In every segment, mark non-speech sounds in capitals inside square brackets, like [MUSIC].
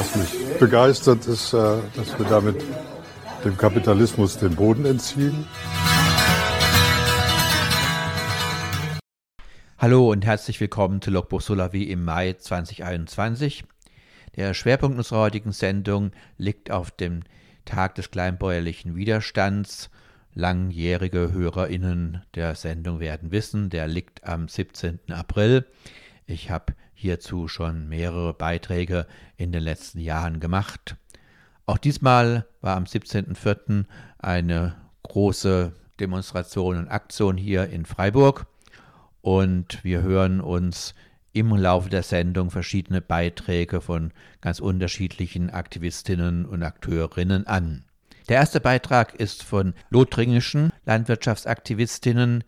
Was mich begeistert ist, äh, dass wir damit dem Kapitalismus den Boden entziehen. Hallo und herzlich willkommen zu Logbuch Solavi im Mai 2021. Der Schwerpunkt unserer heutigen Sendung liegt auf dem Tag des kleinbäuerlichen Widerstands. Langjährige HörerInnen der Sendung werden wissen, der liegt am 17. April. Ich habe hierzu schon mehrere Beiträge in den letzten Jahren gemacht. Auch diesmal war am 17.04. eine große Demonstration und Aktion hier in Freiburg und wir hören uns im Laufe der Sendung verschiedene Beiträge von ganz unterschiedlichen Aktivistinnen und Akteurinnen an. Der erste Beitrag ist von lothringischen Landwirtschaftsaktivistinnen,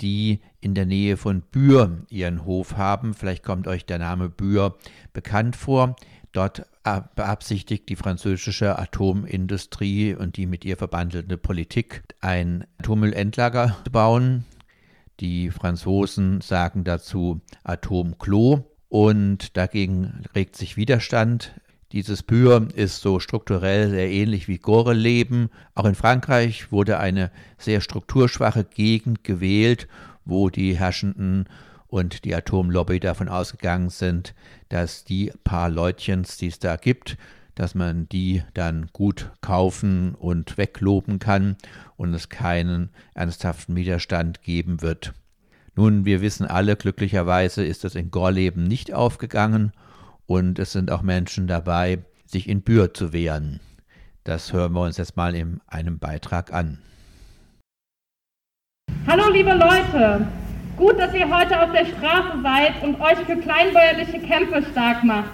die in der Nähe von Bühr ihren Hof haben. Vielleicht kommt euch der Name Bühr bekannt vor. Dort beabsichtigt die französische Atomindustrie und die mit ihr verbandelte Politik ein Atommüllendlager zu bauen. Die Franzosen sagen dazu Atomklo und dagegen regt sich Widerstand. Dieses Bühr ist so strukturell sehr ähnlich wie Goreleben. Auch in Frankreich wurde eine sehr strukturschwache Gegend gewählt, wo die Herrschenden und die Atomlobby davon ausgegangen sind, dass die paar Leutchens, die es da gibt, dass man die dann gut kaufen und wegloben kann und es keinen ernsthaften Widerstand geben wird. Nun, wir wissen alle, glücklicherweise ist das in Gorleben nicht aufgegangen und es sind auch Menschen dabei, sich in Bühr zu wehren. Das hören wir uns jetzt mal in einem Beitrag an. Hallo liebe Leute, gut, dass ihr heute auf der Straße seid und euch für kleinbäuerliche Kämpfe stark macht.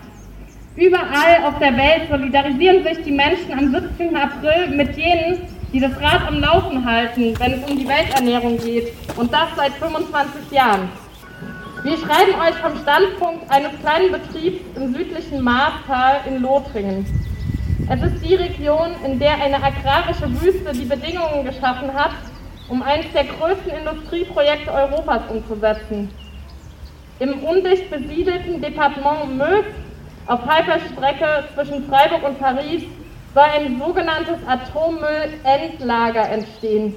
Überall auf der Welt solidarisieren sich die Menschen am 17. April mit jenen, die das Rad am Laufen halten, wenn es um die Welternährung geht. Und das seit 25 Jahren. Wir schreiben euch vom Standpunkt eines kleinen Betriebs im südlichen Maastal in Lothringen. Es ist die Region, in der eine agrarische Wüste die Bedingungen geschaffen hat, um eines der größten Industrieprojekte Europas umzusetzen. Im undicht besiedelten Departement Meuse auf halber Strecke zwischen Freiburg und Paris soll ein sogenanntes Atommüllendlager entstehen.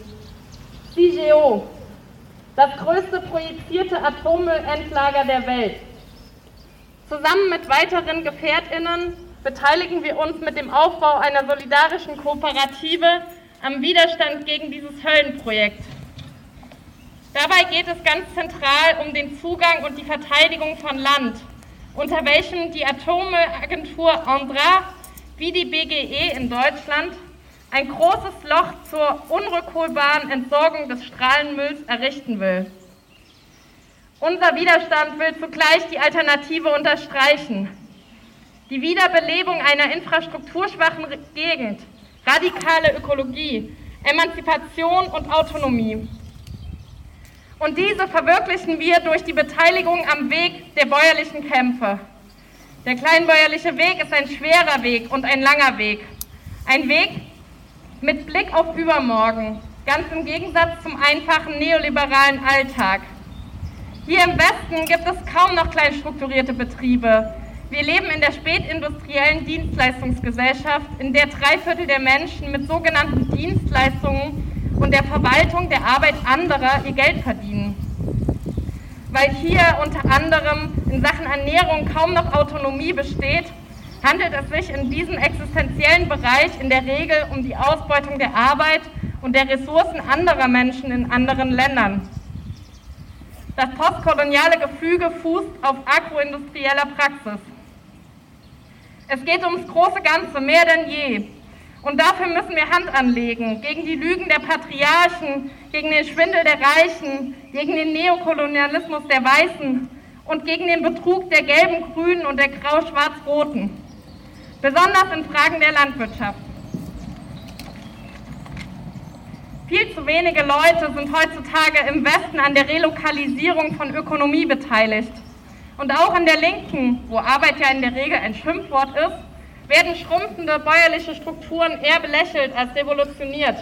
CGO, das größte projizierte Atommüllendlager der Welt. Zusammen mit weiteren Gefährtinnen beteiligen wir uns mit dem Aufbau einer solidarischen Kooperative am Widerstand gegen dieses Höllenprojekt. Dabei geht es ganz zentral um den Zugang und die Verteidigung von Land unter welchem die Atomagentur Andra wie die BGE in Deutschland ein großes Loch zur unrückholbaren Entsorgung des Strahlenmülls errichten will. Unser Widerstand will zugleich die Alternative unterstreichen. Die Wiederbelebung einer infrastrukturschwachen Gegend, radikale Ökologie, Emanzipation und Autonomie. Und diese verwirklichen wir durch die Beteiligung am Weg der bäuerlichen Kämpfe. Der kleinbäuerliche Weg ist ein schwerer Weg und ein langer Weg. Ein Weg mit Blick auf übermorgen, ganz im Gegensatz zum einfachen neoliberalen Alltag. Hier im Westen gibt es kaum noch kleinstrukturierte Betriebe. Wir leben in der spätindustriellen Dienstleistungsgesellschaft, in der drei Viertel der Menschen mit sogenannten Dienstleistungen und der Verwaltung der Arbeit anderer ihr Geld verdienen. Weil hier unter anderem in Sachen Ernährung kaum noch Autonomie besteht, handelt es sich in diesem existenziellen Bereich in der Regel um die Ausbeutung der Arbeit und der Ressourcen anderer Menschen in anderen Ländern. Das postkoloniale Gefüge fußt auf agroindustrieller Praxis. Es geht ums große Ganze, mehr denn je. Und dafür müssen wir Hand anlegen gegen die Lügen der Patriarchen, gegen den Schwindel der Reichen, gegen den Neokolonialismus der Weißen und gegen den Betrug der gelben, grünen und der grau-schwarz-roten. Besonders in Fragen der Landwirtschaft. Viel zu wenige Leute sind heutzutage im Westen an der Relokalisierung von Ökonomie beteiligt. Und auch in der Linken, wo Arbeit ja in der Regel ein Schimpfwort ist, werden schrumpfende bäuerliche Strukturen eher belächelt als revolutioniert.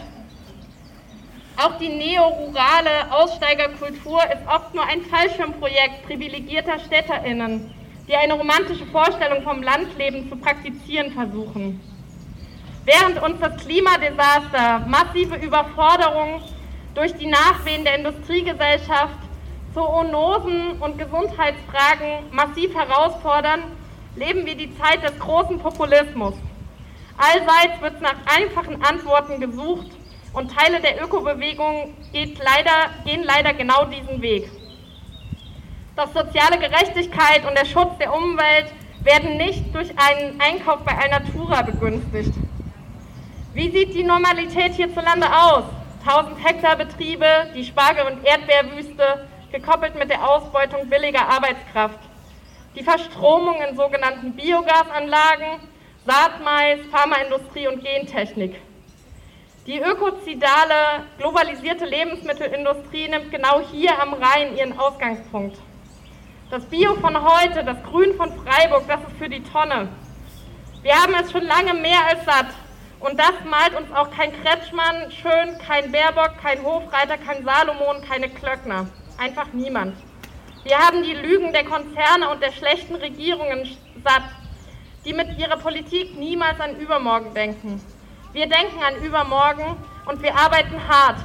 Auch die neorurale Aussteigerkultur ist oft nur ein Fallschirmprojekt privilegierter StädterInnen, die eine romantische Vorstellung vom Landleben zu praktizieren versuchen. Während uns das Klimadesaster, massive Überforderung durch die Nachwehen der Industriegesellschaft, Zoonosen und Gesundheitsfragen massiv herausfordern, leben wir die Zeit des großen Populismus. Allseits wird nach einfachen Antworten gesucht und Teile der Ökobewegung leider, gehen leider genau diesen Weg. Doch soziale Gerechtigkeit und der Schutz der Umwelt werden nicht durch einen Einkauf bei Alnatura begünstigt. Wie sieht die Normalität hierzulande aus? 1000 Hektar Betriebe, die Spargel- und Erdbeerwüste, gekoppelt mit der Ausbeutung billiger Arbeitskraft. Die Verstromung in sogenannten Biogasanlagen, Saatmais, Pharmaindustrie und Gentechnik. Die ökozidale, globalisierte Lebensmittelindustrie nimmt genau hier am Rhein ihren Ausgangspunkt. Das Bio von heute, das Grün von Freiburg, das ist für die Tonne. Wir haben es schon lange mehr als satt. Und das malt uns auch kein Kretschmann schön, kein Baerbock, kein Hofreiter, kein Salomon, keine Klöckner. Einfach niemand. Wir haben die Lügen der Konzerne und der schlechten Regierungen satt, die mit ihrer Politik niemals an übermorgen denken. Wir denken an übermorgen und wir arbeiten hart,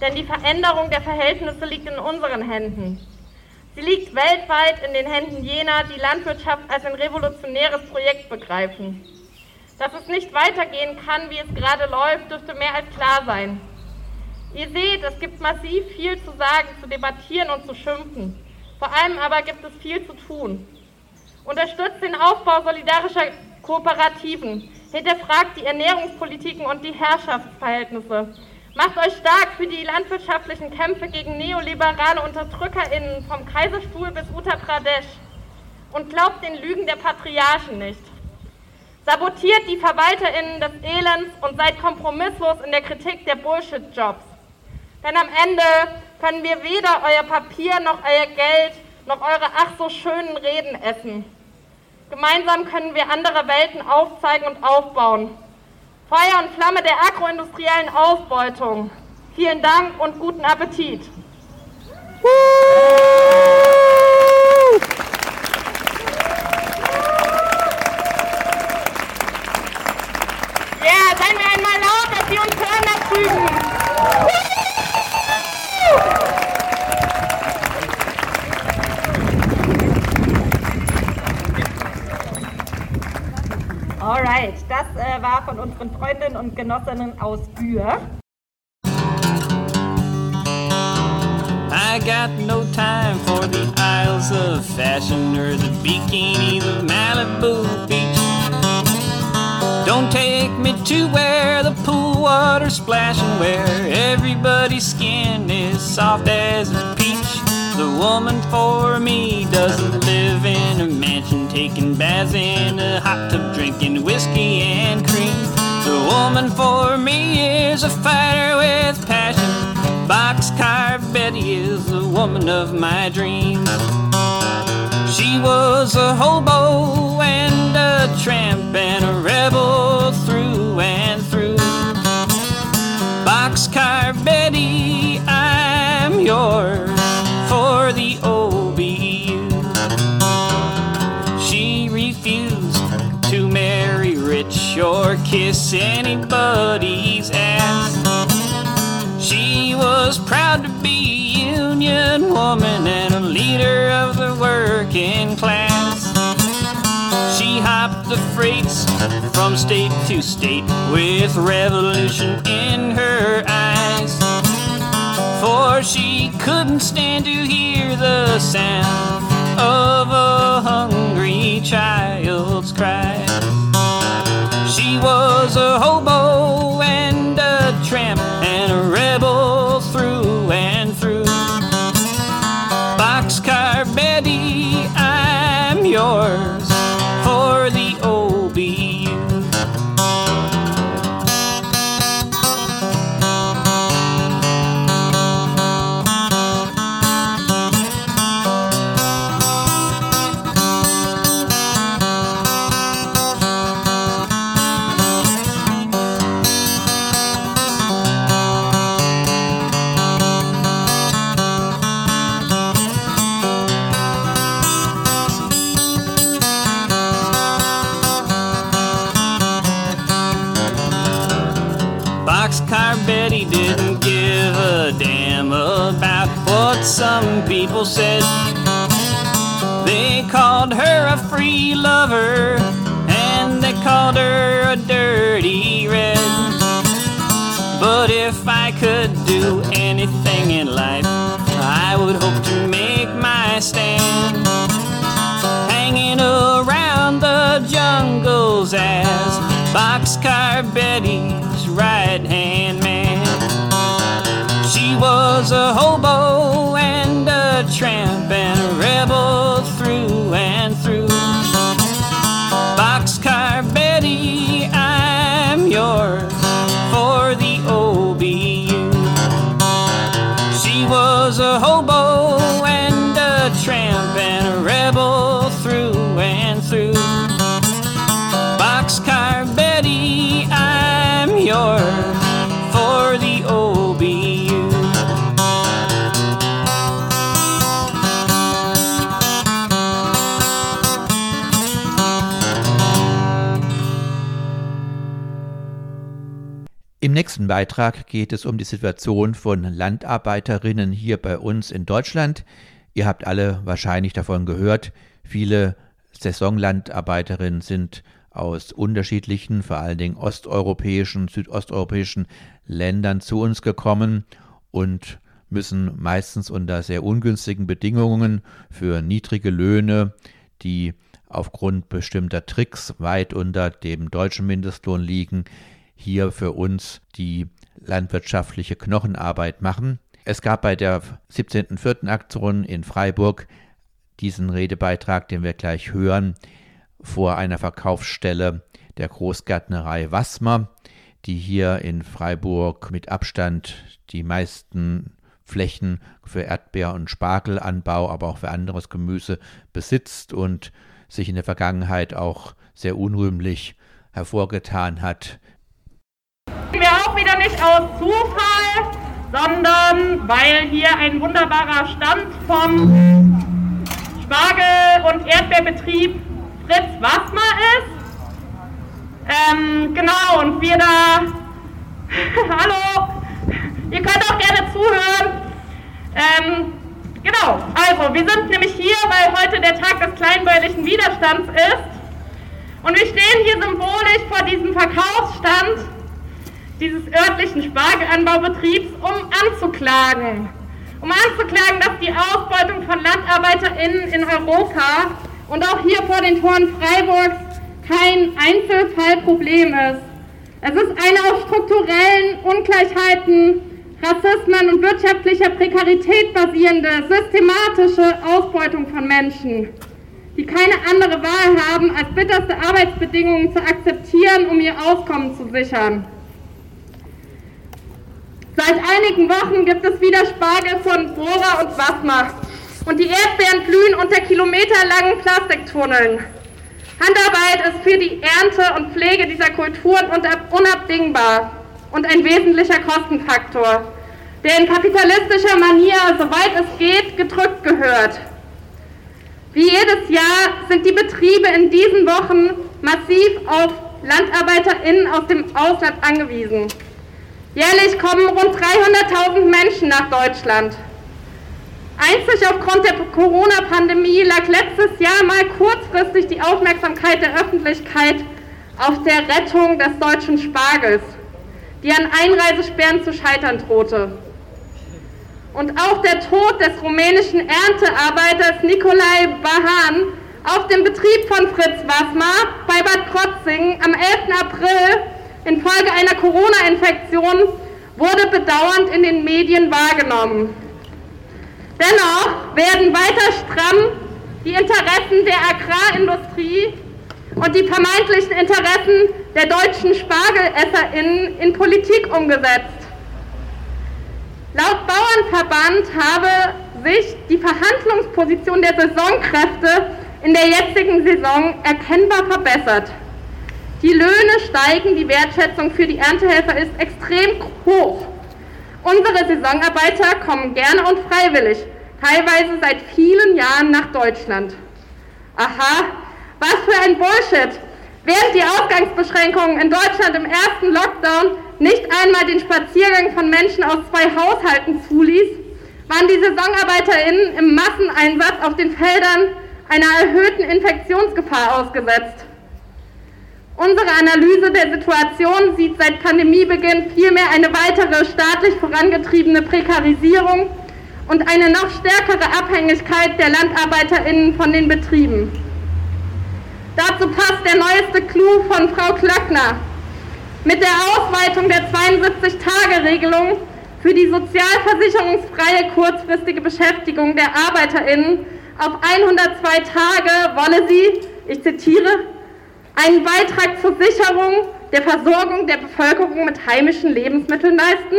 denn die Veränderung der Verhältnisse liegt in unseren Händen. Sie liegt weltweit in den Händen jener, die Landwirtschaft als ein revolutionäres Projekt begreifen. Dass es nicht weitergehen kann, wie es gerade läuft, dürfte mehr als klar sein. Ihr seht, es gibt massiv viel zu sagen, zu debattieren und zu schimpfen. Vor allem aber gibt es viel zu tun. Unterstützt den Aufbau solidarischer Kooperativen, hinterfragt die Ernährungspolitiken und die Herrschaftsverhältnisse. Macht euch stark für die landwirtschaftlichen Kämpfe gegen neoliberale UnterdrückerInnen vom Kaiserstuhl bis Uttar Pradesh. Und glaubt den Lügen der Patriarchen nicht. Sabotiert die VerwalterInnen des Elends und seid kompromisslos in der Kritik der Bullshit-Jobs. Denn am Ende können wir weder euer Papier noch euer Geld noch eure ach so schönen Reden essen. Gemeinsam können wir andere Welten aufzeigen und aufbauen. Feuer und Flamme der agroindustriellen Ausbeutung. Vielen Dank und guten Appetit. Äh, war von unseren Freundinnen und Genossinnen aus. I got no time for the Isles of Fashion or the bikinis of Malibu Beach. Don't take me to where the pool water's splashing, where everybody's skin is soft as a peach. The woman for me doesn't live in a mansion, taking baths in a hot tub, drinking whiskey and cream. The woman for me is a fighter with passion. Boxcar Betty is the woman of my dreams. She was a hobo and a tramp and a rebel through and through. Boxcar Betty, or kiss anybody's ass. She was proud to be a union woman and a leader of the working class. She hopped the freights from state to state with revolution in her eyes. For she couldn't stand to hear the sound of a hungry child's cry. Was a hobo and a tramp and a rebel through people said. They called her a free lover, and they called her a dirty red. But if I could do anything in life, I would hope to make my stand. Hanging around the jungles as Boxcar Betty's right hand man. She was a hobo nächsten Beitrag geht es um die Situation von Landarbeiterinnen hier bei uns in Deutschland. Ihr habt alle wahrscheinlich davon gehört. Viele Saisonlandarbeiterinnen sind aus unterschiedlichen, vor allen Dingen osteuropäischen, südosteuropäischen Ländern zu uns gekommen und müssen meistens unter sehr ungünstigen Bedingungen für niedrige Löhne, die aufgrund bestimmter Tricks weit unter dem deutschen Mindestlohn liegen, hier für uns die landwirtschaftliche Knochenarbeit machen. Es gab bei der 17.04. Aktion in Freiburg diesen Redebeitrag, den wir gleich hören, vor einer Verkaufsstelle der Großgärtnerei Wassmer, die hier in Freiburg mit Abstand die meisten Flächen für Erdbeer- und Spargelanbau, aber auch für anderes Gemüse besitzt und sich in der Vergangenheit auch sehr unrühmlich hervorgetan hat. Wir auch wieder nicht aus Zufall, sondern weil hier ein wunderbarer Stand vom Spargel- und Erdbeerbetrieb Fritz Wassmer ist. Ähm, genau, und wir da. [LAUGHS] Hallo! Ihr könnt auch gerne zuhören. Ähm, genau, also wir sind nämlich hier, weil heute der Tag des kleinbäuerlichen Widerstands ist. Und wir stehen hier symbolisch vor diesem Verkaufsstand dieses örtlichen Spargelanbaubetriebs, um anzuklagen. Um anzuklagen, dass die Ausbeutung von LandarbeiterInnen in Europa und auch hier vor den Toren Freiburgs kein Einzelfallproblem ist. Es ist eine auf strukturellen Ungleichheiten, Rassismen und wirtschaftlicher Prekarität basierende systematische Ausbeutung von Menschen, die keine andere Wahl haben, als bitterste Arbeitsbedingungen zu akzeptieren, um ihr Auskommen zu sichern. Seit einigen Wochen gibt es wieder Spargel von Bohrer und Wassmer. Und die Erdbeeren blühen unter kilometerlangen Plastiktunneln. Handarbeit ist für die Ernte und Pflege dieser Kulturen unabdingbar und ein wesentlicher Kostenfaktor, der in kapitalistischer Manier, soweit es geht, gedrückt gehört. Wie jedes Jahr sind die Betriebe in diesen Wochen massiv auf LandarbeiterInnen aus dem Ausland angewiesen. Jährlich kommen rund 300.000 Menschen nach Deutschland. Einzig aufgrund der Corona-Pandemie lag letztes Jahr mal kurzfristig die Aufmerksamkeit der Öffentlichkeit auf der Rettung des deutschen Spargels, die an Einreisesperren zu scheitern drohte. Und auch der Tod des rumänischen Erntearbeiters Nikolai Bahan auf dem Betrieb von Fritz Wassmer bei Bad Krotzingen am 11. April infolge einer Corona-Infektion wurde bedauernd in den Medien wahrgenommen. Dennoch werden weiter stramm die Interessen der Agrarindustrie und die vermeintlichen Interessen der deutschen SpargelesserInnen in Politik umgesetzt. Laut Bauernverband habe sich die Verhandlungsposition der Saisonkräfte in der jetzigen Saison erkennbar verbessert. Die Löhne steigen, die Wertschätzung für die Erntehelfer ist extrem hoch. Unsere Saisonarbeiter kommen gerne und freiwillig, teilweise seit vielen Jahren nach Deutschland. Aha, was für ein Bullshit! Während die Ausgangsbeschränkungen in Deutschland im ersten Lockdown nicht einmal den Spaziergang von Menschen aus zwei Haushalten zuließ, waren die SaisonarbeiterInnen im Masseneinsatz auf den Feldern einer erhöhten Infektionsgefahr ausgesetzt. Unsere Analyse der Situation sieht seit Pandemiebeginn vielmehr eine weitere staatlich vorangetriebene Prekarisierung und eine noch stärkere Abhängigkeit der LandarbeiterInnen von den Betrieben. Dazu passt der neueste Clou von Frau Klöckner. Mit der Ausweitung der 72-Tage-Regelung für die sozialversicherungsfreie kurzfristige Beschäftigung der ArbeiterInnen auf 102 Tage wolle sie, ich zitiere, einen Beitrag zur Sicherung der Versorgung der Bevölkerung mit heimischen Lebensmitteln leisten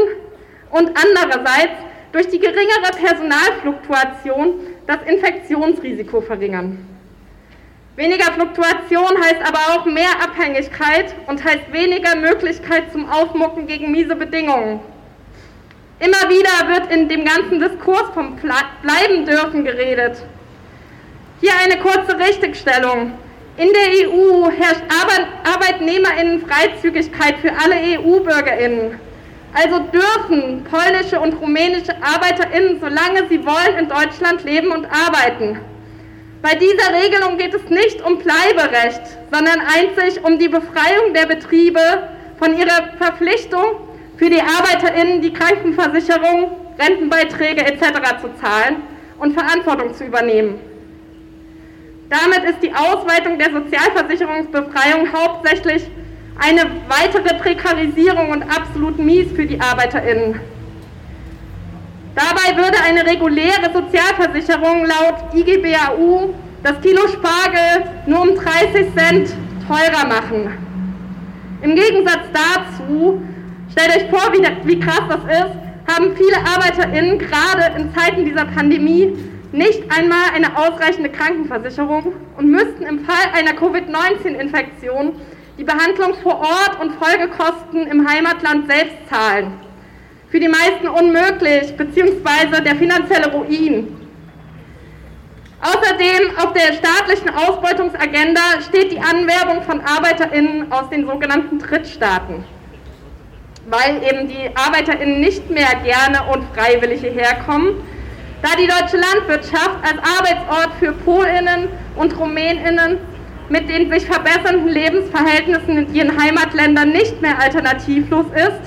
und andererseits durch die geringere Personalfluktuation das Infektionsrisiko verringern. Weniger Fluktuation heißt aber auch mehr Abhängigkeit und heißt weniger Möglichkeit zum Aufmucken gegen miese Bedingungen. Immer wieder wird in dem ganzen Diskurs vom Bleiben dürfen geredet. Hier eine kurze Richtigstellung. In der EU herrscht Arbeitnehmerinnenfreizügigkeit für alle EU-Bürgerinnen. Also dürfen polnische und rumänische Arbeiterinnen, solange sie wollen, in Deutschland leben und arbeiten. Bei dieser Regelung geht es nicht um Bleiberecht, sondern einzig um die Befreiung der Betriebe von ihrer Verpflichtung, für die Arbeiterinnen die Krankenversicherung, Rentenbeiträge etc. zu zahlen und Verantwortung zu übernehmen. Damit ist die Ausweitung der Sozialversicherungsbefreiung hauptsächlich eine weitere Prekarisierung und absolut mies für die ArbeiterInnen. Dabei würde eine reguläre Sozialversicherung laut IGBAU das Kilo Spargel nur um 30 Cent teurer machen. Im Gegensatz dazu, stellt euch vor, wie, wie krass das ist, haben viele ArbeiterInnen gerade in Zeiten dieser Pandemie nicht einmal eine ausreichende Krankenversicherung und müssten im Fall einer Covid-19-Infektion die Behandlung vor Ort und Folgekosten im Heimatland selbst zahlen. Für die meisten unmöglich, beziehungsweise der finanzielle Ruin. Außerdem auf der staatlichen Ausbeutungsagenda steht die Anwerbung von ArbeiterInnen aus den sogenannten Drittstaaten, weil eben die ArbeiterInnen nicht mehr gerne und freiwillig hierher kommen, da die deutsche Landwirtschaft als Arbeitsort für PolInnen und RumänInnen mit den sich verbessernden Lebensverhältnissen in ihren Heimatländern nicht mehr alternativlos ist,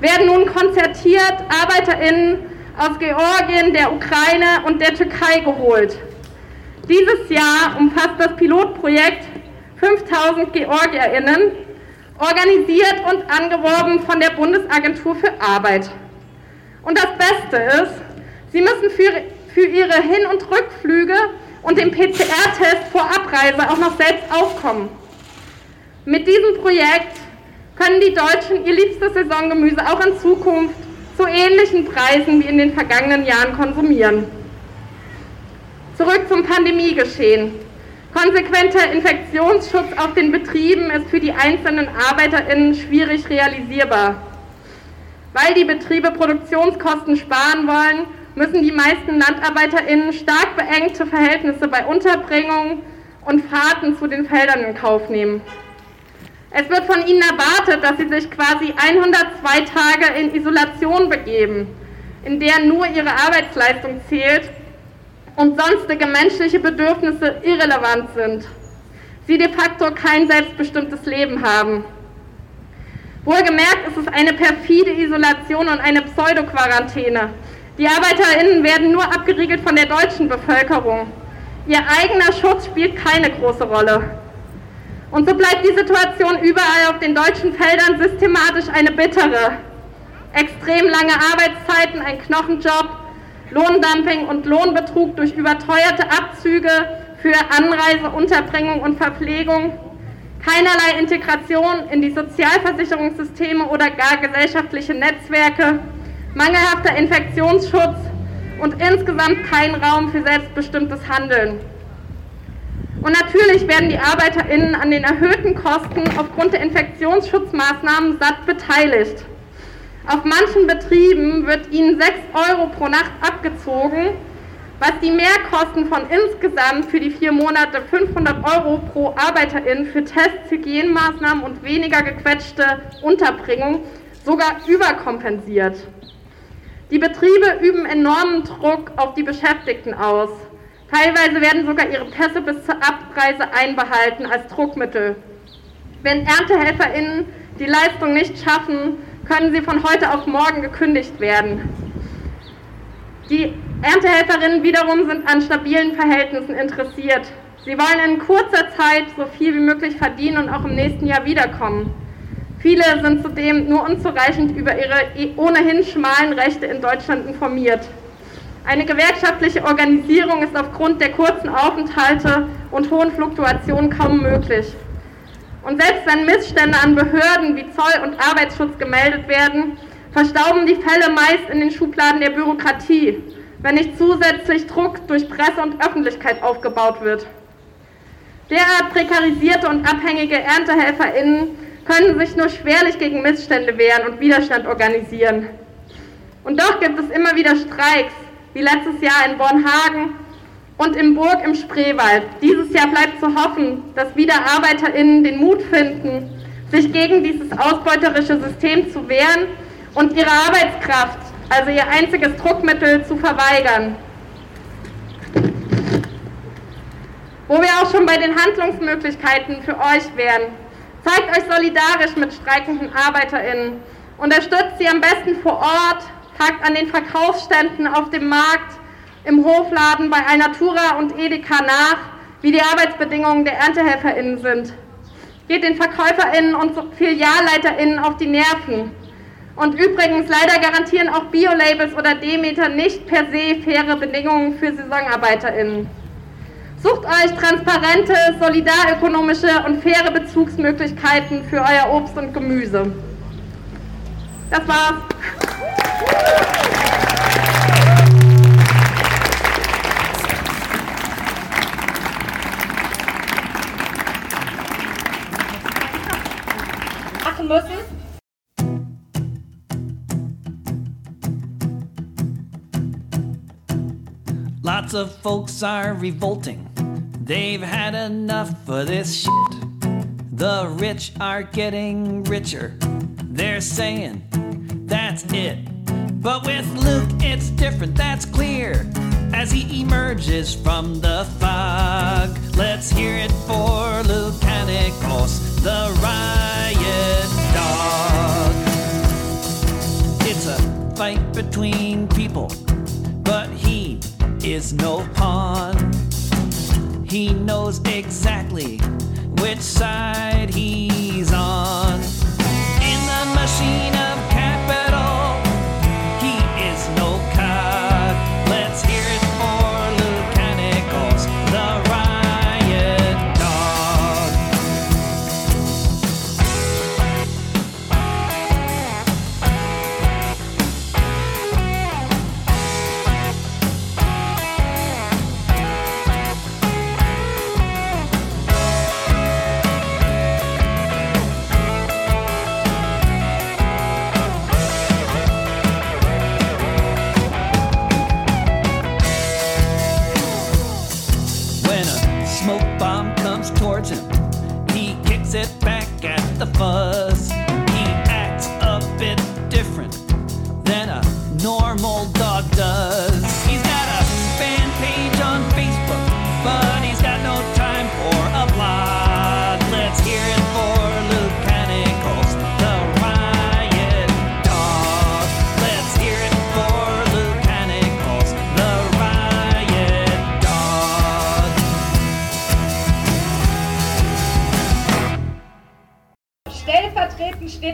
werden nun konzertiert ArbeiterInnen aus Georgien, der Ukraine und der Türkei geholt. Dieses Jahr umfasst das Pilotprojekt 5000 GeorgierInnen, organisiert und angeworben von der Bundesagentur für Arbeit. Und das Beste ist, sie müssen für, für ihre Hin- und Rückflüge und dem PCR-Test vor Abreise auch noch selbst aufkommen. Mit diesem Projekt können die Deutschen ihr liebstes Saisongemüse auch in Zukunft zu ähnlichen Preisen wie in den vergangenen Jahren konsumieren. Zurück zum Pandemiegeschehen. Konsequenter Infektionsschutz auf den Betrieben ist für die einzelnen ArbeiterInnen schwierig realisierbar. Weil die Betriebe Produktionskosten sparen wollen, müssen die meisten LandarbeiterInnen stark beengte Verhältnisse bei Unterbringung und Fahrten zu den Feldern in Kauf nehmen. Es wird von ihnen erwartet, dass sie sich quasi 102 Tage in Isolation begeben, in der nur ihre Arbeitsleistung zählt und sonstige menschliche Bedürfnisse irrelevant sind. Sie de facto kein selbstbestimmtes Leben haben. Wohlgemerkt ist es eine perfide Isolation und eine Pseudo-Quarantäne, die ArbeiterInnen werden nur abgeriegelt von der deutschen Bevölkerung. Ihr eigener Schutz spielt keine große Rolle. Und so bleibt die Situation überall auf den deutschen Feldern systematisch eine bittere. Extrem lange Arbeitszeiten, ein Knochenjob, Lohndumping und Lohnbetrug durch überteuerte Abzüge für Anreise, Unterbringung und Verpflegung, keinerlei Integration in die Sozialversicherungssysteme oder gar gesellschaftliche Netzwerke, mangelhafter Infektionsschutz und insgesamt kein Raum für selbstbestimmtes Handeln. Und natürlich werden die ArbeiterInnen an den erhöhten Kosten aufgrund der Infektionsschutzmaßnahmen satt beteiligt. Auf manchen Betrieben wird ihnen 6 Euro pro Nacht abgezogen, was die Mehrkosten von insgesamt für die vier Monate 500 Euro pro ArbeiterIn für Tests, Hygienemaßnahmen und weniger gequetschte Unterbringung sogar überkompensiert. Die Betriebe üben enormen Druck auf die Beschäftigten aus. Teilweise werden sogar ihre Pässe bis zur Abreise einbehalten als Druckmittel. Wenn ErntehelferInnen die Leistung nicht schaffen, können sie von heute auf morgen gekündigt werden. Die Erntehelferinnen wiederum sind an stabilen Verhältnissen interessiert. Sie wollen in kurzer Zeit so viel wie möglich verdienen und auch im nächsten Jahr wiederkommen. Viele sind zudem nur unzureichend über ihre ohnehin schmalen Rechte in Deutschland informiert. Eine gewerkschaftliche Organisierung ist aufgrund der kurzen Aufenthalte und hohen Fluktuationen kaum möglich. Und selbst wenn Missstände an Behörden wie Zoll und Arbeitsschutz gemeldet werden, verstauben die Fälle meist in den Schubladen der Bürokratie, wenn nicht zusätzlich Druck durch Presse und Öffentlichkeit aufgebaut wird. Derart prekarisierte und abhängige ErntehelferInnen können sich nur schwerlich gegen Missstände wehren und Widerstand organisieren. Und doch gibt es immer wieder Streiks, wie letztes Jahr in Bornhagen und im Burg im Spreewald. Dieses Jahr bleibt zu hoffen, dass wieder ArbeiterInnen den Mut finden, sich gegen dieses ausbeuterische System zu wehren und ihre Arbeitskraft, also ihr einziges Druckmittel, zu verweigern. Wo wir auch schon bei den Handlungsmöglichkeiten für euch wären. Zeigt euch solidarisch mit streikenden ArbeiterInnen. Unterstützt sie am besten vor Ort, tagt an den Verkaufsständen auf dem Markt, im Hofladen bei Alnatura und Edeka nach, wie die Arbeitsbedingungen der ErntehelferInnen sind. Geht den VerkäuferInnen und FilialleiterInnen auf die Nerven. Und übrigens, leider garantieren auch Biolabels oder Demeter nicht per se faire Bedingungen für SaisonarbeiterInnen. Sucht euch transparente, solidarökonomische und faire Bezugsmöglichkeiten für euer Obst und Gemüse. Das war's. Machen müssen. Lots of folks are revolting. They've had enough of this shit. The rich are getting richer. They're saying that's it. But with Luke, it's different, that's clear. As he emerges from the fog, let's hear it for Lucanicos, the riot dog. It's a fight between people, but he is no pawn. He knows exactly which side he's on. In the machine of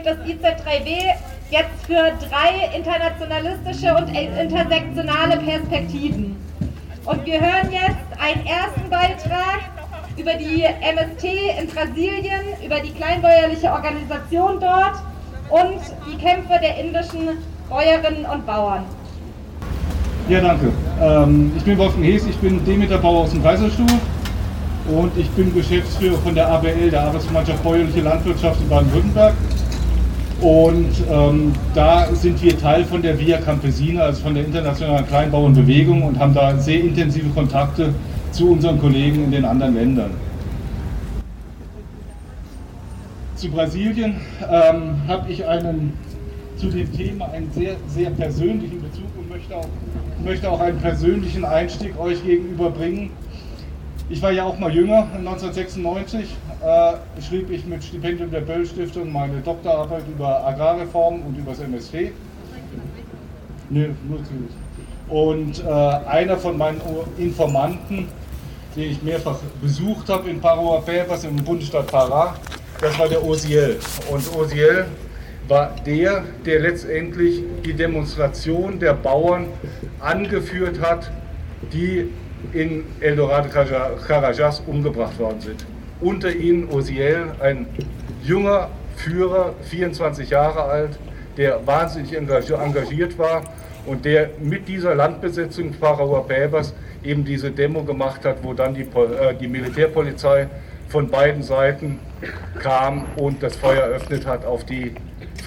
das IZ3W jetzt für drei internationalistische und intersektionale Perspektiven. Und wir hören jetzt einen ersten Beitrag über die MST in Brasilien, über die kleinbäuerliche Organisation dort und die Kämpfe der indischen Bäuerinnen und Bauern. Ja, danke. Ähm, ich bin Wolfgang Hees, ich bin Demeterbauer aus dem Kaiserstuhl und ich bin Geschäftsführer von der ABL, der Arbeitsgemeinschaft Bäuerliche Landwirtschaft in Baden-Württemberg. Und ähm, da sind wir Teil von der Via Campesina, also von der internationalen Kleinbauernbewegung und haben da sehr intensive Kontakte zu unseren Kollegen in den anderen Ländern. Zu Brasilien ähm, habe ich einen zu dem Thema einen sehr, sehr persönlichen Bezug und möchte auch, möchte auch einen persönlichen Einstieg euch gegenüberbringen. Ich war ja auch mal jünger, 1996 äh, schrieb ich mit Stipendium der Böll Stiftung meine Doktorarbeit über Agrarreform und über das MST. Nee, nur zu. Und äh, einer von meinen Informanten, den ich mehrfach besucht habe in Paroa-Pebas im Bundesstaat Pará, das war der Osiel. Und Osiel war der, der letztendlich die Demonstration der Bauern angeführt hat, die in Eldorado Carajás umgebracht worden sind. Unter ihnen Osiel, ein junger Führer, 24 Jahre alt, der wahnsinnig engagiert war und der mit dieser Landbesetzung Paraguay-Bäbers eben diese Demo gemacht hat, wo dann die, äh, die Militärpolizei von beiden Seiten kam und das Feuer eröffnet hat auf die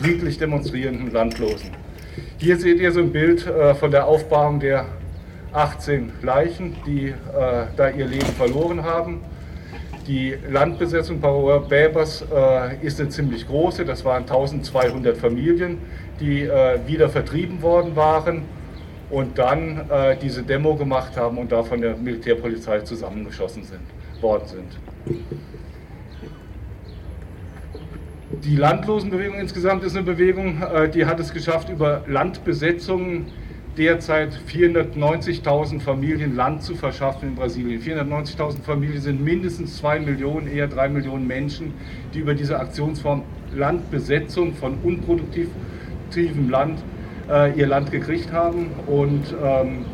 friedlich demonstrierenden Landlosen. Hier seht ihr so ein Bild äh, von der Aufbahrung der 18 Leichen, die äh, da ihr Leben verloren haben. Die Landbesetzung Bäbers äh, ist eine ziemlich große, das waren 1200 Familien, die äh, wieder vertrieben worden waren und dann äh, diese Demo gemacht haben und da von der Militärpolizei zusammengeschossen sind, worden sind. Die Landlosenbewegung insgesamt ist eine Bewegung, äh, die hat es geschafft, über Landbesetzungen derzeit 490.000 Familien Land zu verschaffen in Brasilien. 490.000 Familien sind mindestens 2 Millionen, eher 3 Millionen Menschen, die über diese Aktionsform Landbesetzung von unproduktivem Land äh, ihr Land gekriegt haben und ähm,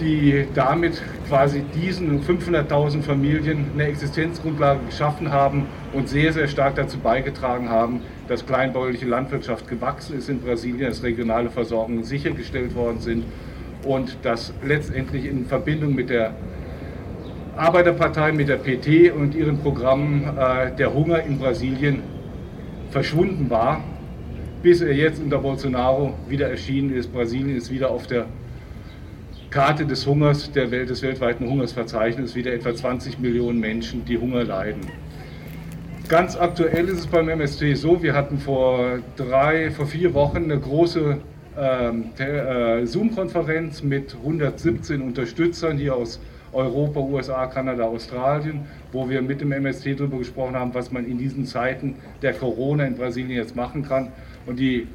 die damit quasi diesen 500.000 Familien eine Existenzgrundlage geschaffen haben und sehr, sehr stark dazu beigetragen haben, dass kleinbäuerliche Landwirtschaft gewachsen ist in Brasilien, dass regionale Versorgungen sichergestellt worden sind und dass letztendlich in Verbindung mit der Arbeiterpartei, mit der PT und ihren Programmen äh, der Hunger in Brasilien verschwunden war, bis er jetzt unter Bolsonaro wieder erschienen ist. Brasilien ist wieder auf der Karte des Hungers, der Welt, des weltweiten Hungersverzeichnisses, wieder etwa 20 Millionen Menschen, die Hunger leiden. Ganz aktuell ist es beim MST so, wir hatten vor drei, vor vier Wochen eine große ähm, äh, Zoom-Konferenz mit 117 Unterstützern hier aus Europa, USA, Kanada, Australien, wo wir mit dem MST darüber gesprochen haben, was man in diesen Zeiten der Corona in Brasilien jetzt machen kann. Und die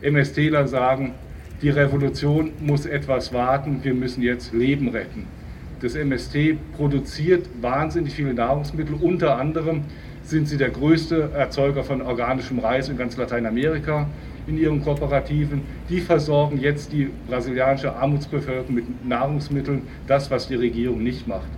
MSTler sagen, die Revolution muss etwas warten, wir müssen jetzt Leben retten. Das MST produziert wahnsinnig viele Nahrungsmittel, unter anderem sind sie der größte Erzeuger von organischem Reis in ganz Lateinamerika in ihren Kooperativen. Die versorgen jetzt die brasilianische Armutsbevölkerung mit Nahrungsmitteln, das, was die Regierung nicht macht.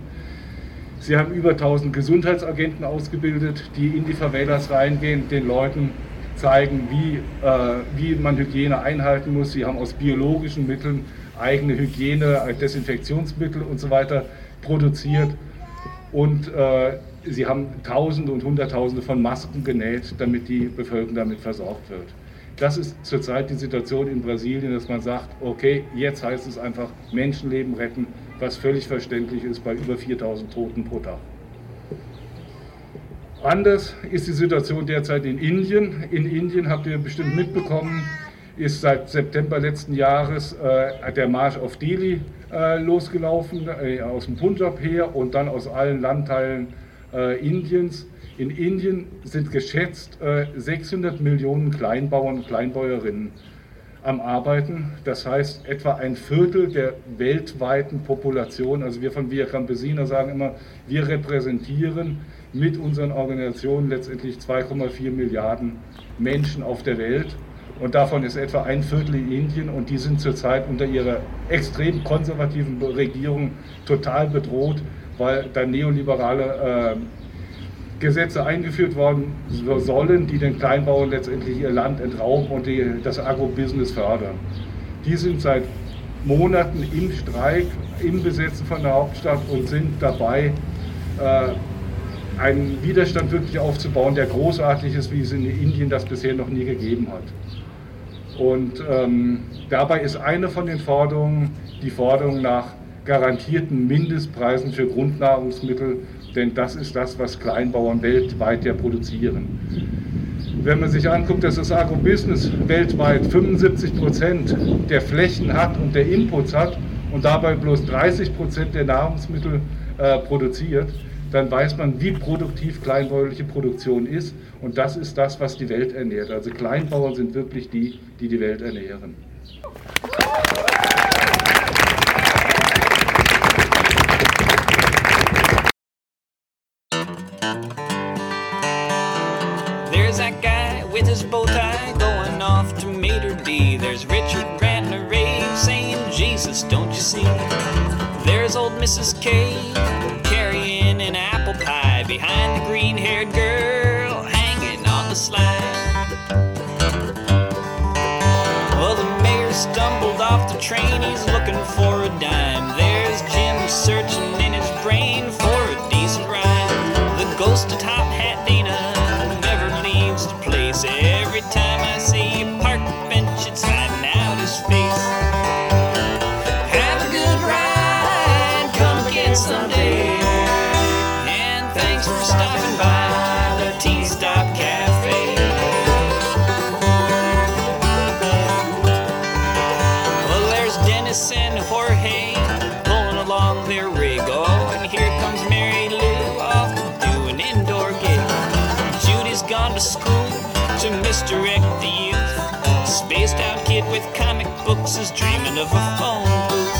Sie haben über 1000 Gesundheitsagenten ausgebildet, die in die Favelas reingehen, den Leuten zeigen, wie, äh, wie man Hygiene einhalten muss. Sie haben aus biologischen Mitteln eigene Hygiene, Desinfektionsmittel und so weiter produziert. Und äh, sie haben Tausende und Hunderttausende von Masken genäht, damit die Bevölkerung damit versorgt wird. Das ist zurzeit die Situation in Brasilien, dass man sagt, okay, jetzt heißt es einfach Menschenleben retten, was völlig verständlich ist bei über 4000 Toten pro Tag. Anders ist die Situation derzeit in Indien. In Indien habt ihr bestimmt mitbekommen, ist seit September letzten Jahres äh, der Marsch auf Delhi äh, losgelaufen, äh, aus dem Punjab her und dann aus allen Landteilen äh, Indiens. In Indien sind geschätzt 600 äh, Millionen Kleinbauern und Kleinbäuerinnen am Arbeiten. Das heißt, etwa ein Viertel der weltweiten Population. Also wir von Via Campesina sagen immer, wir repräsentieren mit unseren Organisationen letztendlich 2,4 Milliarden Menschen auf der Welt. Und davon ist etwa ein Viertel in Indien und die sind zurzeit unter ihrer extrem konservativen Regierung total bedroht weil da neoliberale äh, Gesetze eingeführt worden sollen, die den Kleinbauern letztendlich ihr Land entrauben und die, das Agrobusiness fördern. Die sind seit Monaten im Streik, im Besetzen von der Hauptstadt und sind dabei, äh, einen Widerstand wirklich aufzubauen, der großartig ist, wie es in Indien das bisher noch nie gegeben hat. Und ähm, dabei ist eine von den Forderungen die Forderung nach garantierten Mindestpreisen für Grundnahrungsmittel, denn das ist das, was Kleinbauern weltweit ja produzieren. Wenn man sich anguckt, dass das Agrobusiness weltweit 75 Prozent der Flächen hat und der Inputs hat und dabei bloß 30 Prozent der Nahrungsmittel äh, produziert, dann weiß man, wie produktiv kleinbäuerliche Produktion ist. Und das ist das, was die Welt ernährt. Also Kleinbauern sind wirklich die, die die Welt ernähren. There's that guy with his bow tie going off to Mater D. There's Richard ranting a rave saying, Jesus, don't you see? There's old Mrs. K carrying an apple pie behind the green haired girl hanging on the slide. Well, the mayor stumbled off the train, he's looking for a dime. Dennis and Jorge pulling along their rig. Oh, and here comes Mary Lou off to do an indoor gig. Judy's gone to school to misdirect the youth. Spaced out kid with comic books is dreaming of a phone booth.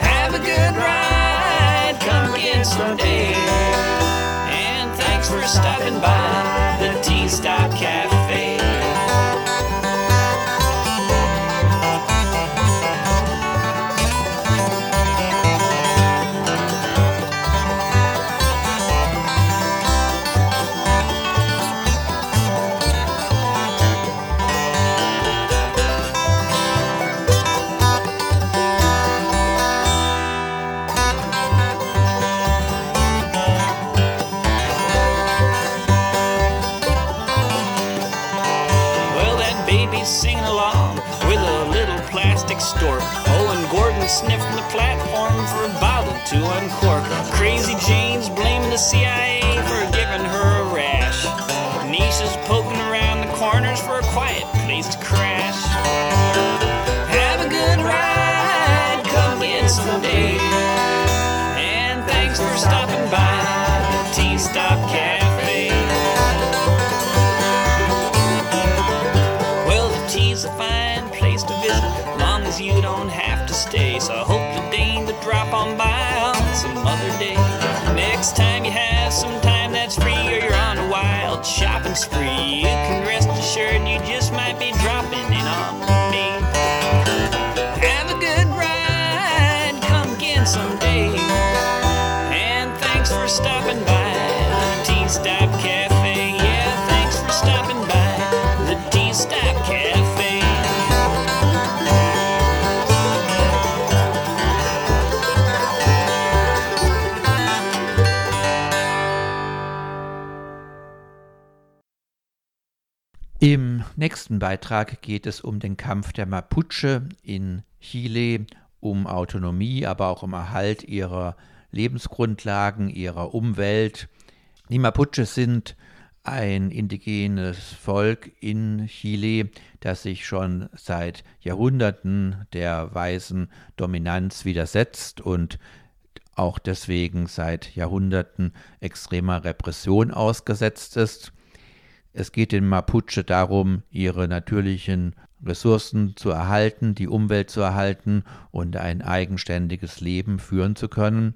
Have a good ride, come again someday. And thanks for stopping by the Tea Stop Cafe. Sniffing the platform drop on by on some other day. Next time you have some time that's free, or you're on a wild shopping spree, nächsten Beitrag geht es um den Kampf der Mapuche in Chile, um Autonomie, aber auch um Erhalt ihrer Lebensgrundlagen, ihrer Umwelt. Die Mapuche sind ein indigenes Volk in Chile, das sich schon seit Jahrhunderten der weißen Dominanz widersetzt und auch deswegen seit Jahrhunderten extremer Repression ausgesetzt ist. Es geht den Mapuche darum, ihre natürlichen Ressourcen zu erhalten, die Umwelt zu erhalten und ein eigenständiges Leben führen zu können.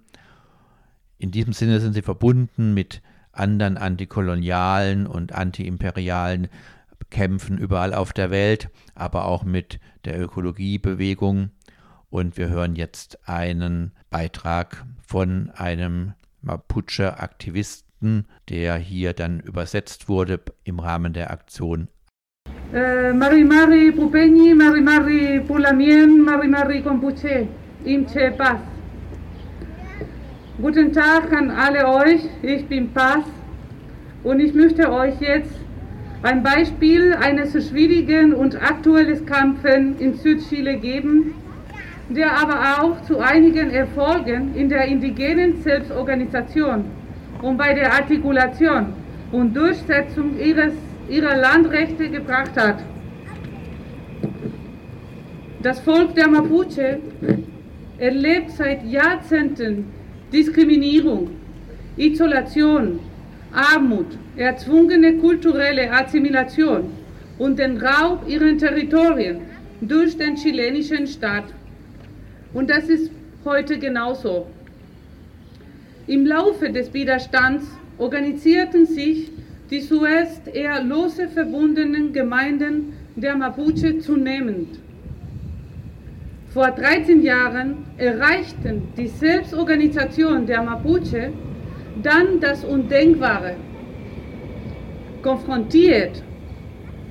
In diesem Sinne sind sie verbunden mit anderen antikolonialen und antiimperialen Kämpfen überall auf der Welt, aber auch mit der Ökologiebewegung. Und wir hören jetzt einen Beitrag von einem Mapuche-Aktivisten, der hier dann übersetzt wurde im Rahmen der Aktion Eh, Mari Mari Pupeñi, Mari Mari Pulamien, Mari Mari Kompuche, Imche Paz. Guten Tag an alle euch, ich bin Paz und ich möchte euch jetzt ein Beispiel eines schwierigen und aktuellen Kampfes in Südchile geben, der aber auch zu einigen Erfolgen in der indigenen Selbstorganisation und bei der Artikulation und Durchsetzung ihres ihrer Landrechte gebracht hat. Das Volk der Mapuche erlebt seit Jahrzehnten Diskriminierung, Isolation, Armut, erzwungene kulturelle Assimilation und den Raub ihrer Territorien durch den chilenischen Staat. Und das ist heute genauso. Im Laufe des Widerstands organisierten sich die zuerst eher lose verbundenen Gemeinden der Mapuche zunehmend. Vor 13 Jahren erreichten die Selbstorganisation der Mapuche dann das Undenkbare. Konfrontiert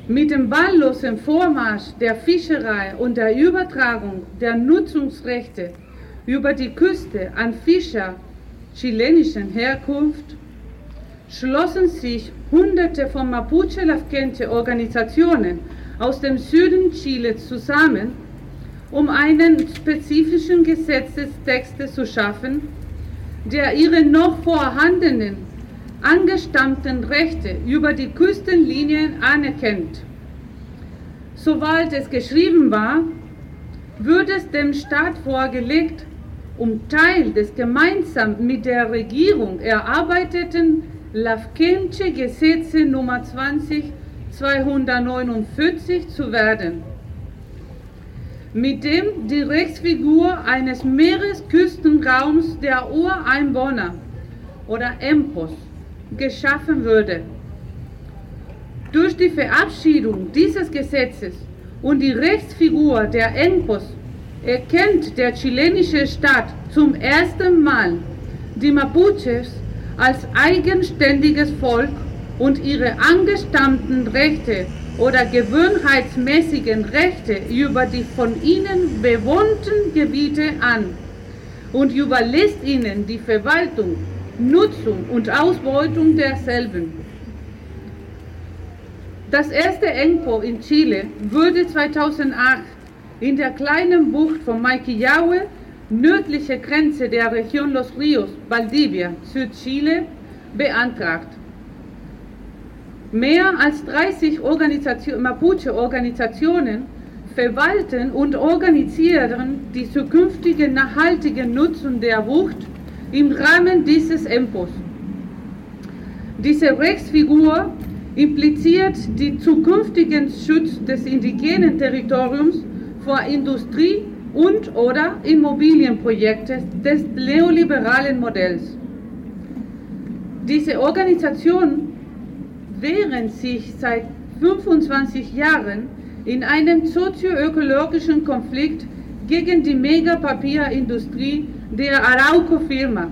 mit dem wahllosen Vormarsch der Fischerei und der Übertragung der Nutzungsrechte über die Küste an Fischer chilenischen Herkunft schlossen sich Hunderte von Mapuche-Lafkenche-Organisationen aus dem Süden Chiles zusammen, um einen spezifischen Gesetzestext zu schaffen, der ihre noch vorhandenen angestammten Rechte über die Küstenlinien anerkennt. Sobald es geschrieben war, würde es dem Staat vorgelegt, um Teil des gemeinsam mit der Regierung erarbeiteten Lafkenche Gesetze Nummer 20 249 zu werden, mit dem die Rechtsfigur eines Meeresküstenraums der Ureinwohner oder EMPOS geschaffen würde. Durch die Verabschiedung dieses Gesetzes und die Rechtsfigur der EMPOS erkennt der chilenische Staat zum ersten Mal die Mapuches als eigenständiges Volk und ihre angestammten Rechte oder gewohnheitsmäßigen Rechte über die von ihnen bewohnten Gebiete an und überlässt ihnen die Verwaltung, Nutzung und Ausbeutung derselben. Das erste ENCO in Chile wurde 2008 in der kleinen Bucht von Maiquillahue nördliche Grenze der Region Los Ríos, Valdivia, Südchile, beantragt. Mehr als 30 Organisation, Mapuche-Organisationen verwalten und organisieren die zukünftige nachhaltige Nutzung der Bucht im Rahmen dieses EMPOS. Diese Rechtsfigur impliziert den zukünftigen Schutz des indigenen Territoriums vor Industrie und oder Immobilienprojekte des neoliberalen Modells. Diese Organisationen wehren sich seit 25 Jahren in einem sozioökologischen Konflikt gegen die Megapapierindustrie der Arauco-Firma.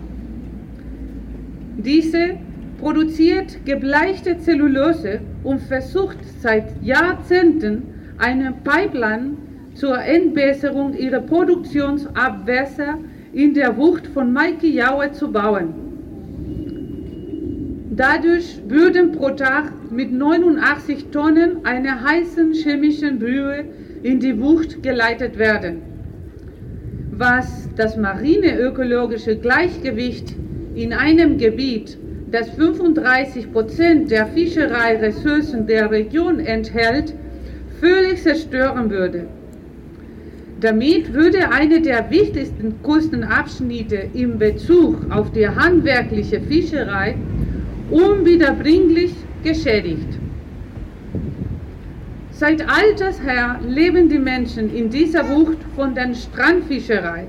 Diese produziert gebleichte Zellulose und versucht seit Jahrzehnten eine Pipeline zur Entbesserung ihrer Produktionsabwässer in der Bucht von Maikiaue zu bauen. Dadurch würden pro Tag mit 89 Tonnen einer heißen chemischen Brühe in die Bucht geleitet werden, was das marineökologische Gleichgewicht in einem Gebiet, das 35 Prozent der Fischereiressourcen der Region enthält, völlig zerstören würde. Damit würde einer der wichtigsten Kostenabschnitte in Bezug auf die handwerkliche Fischerei unwiederbringlich geschädigt. Seit alters her leben die Menschen in dieser Bucht von der Strandfischerei,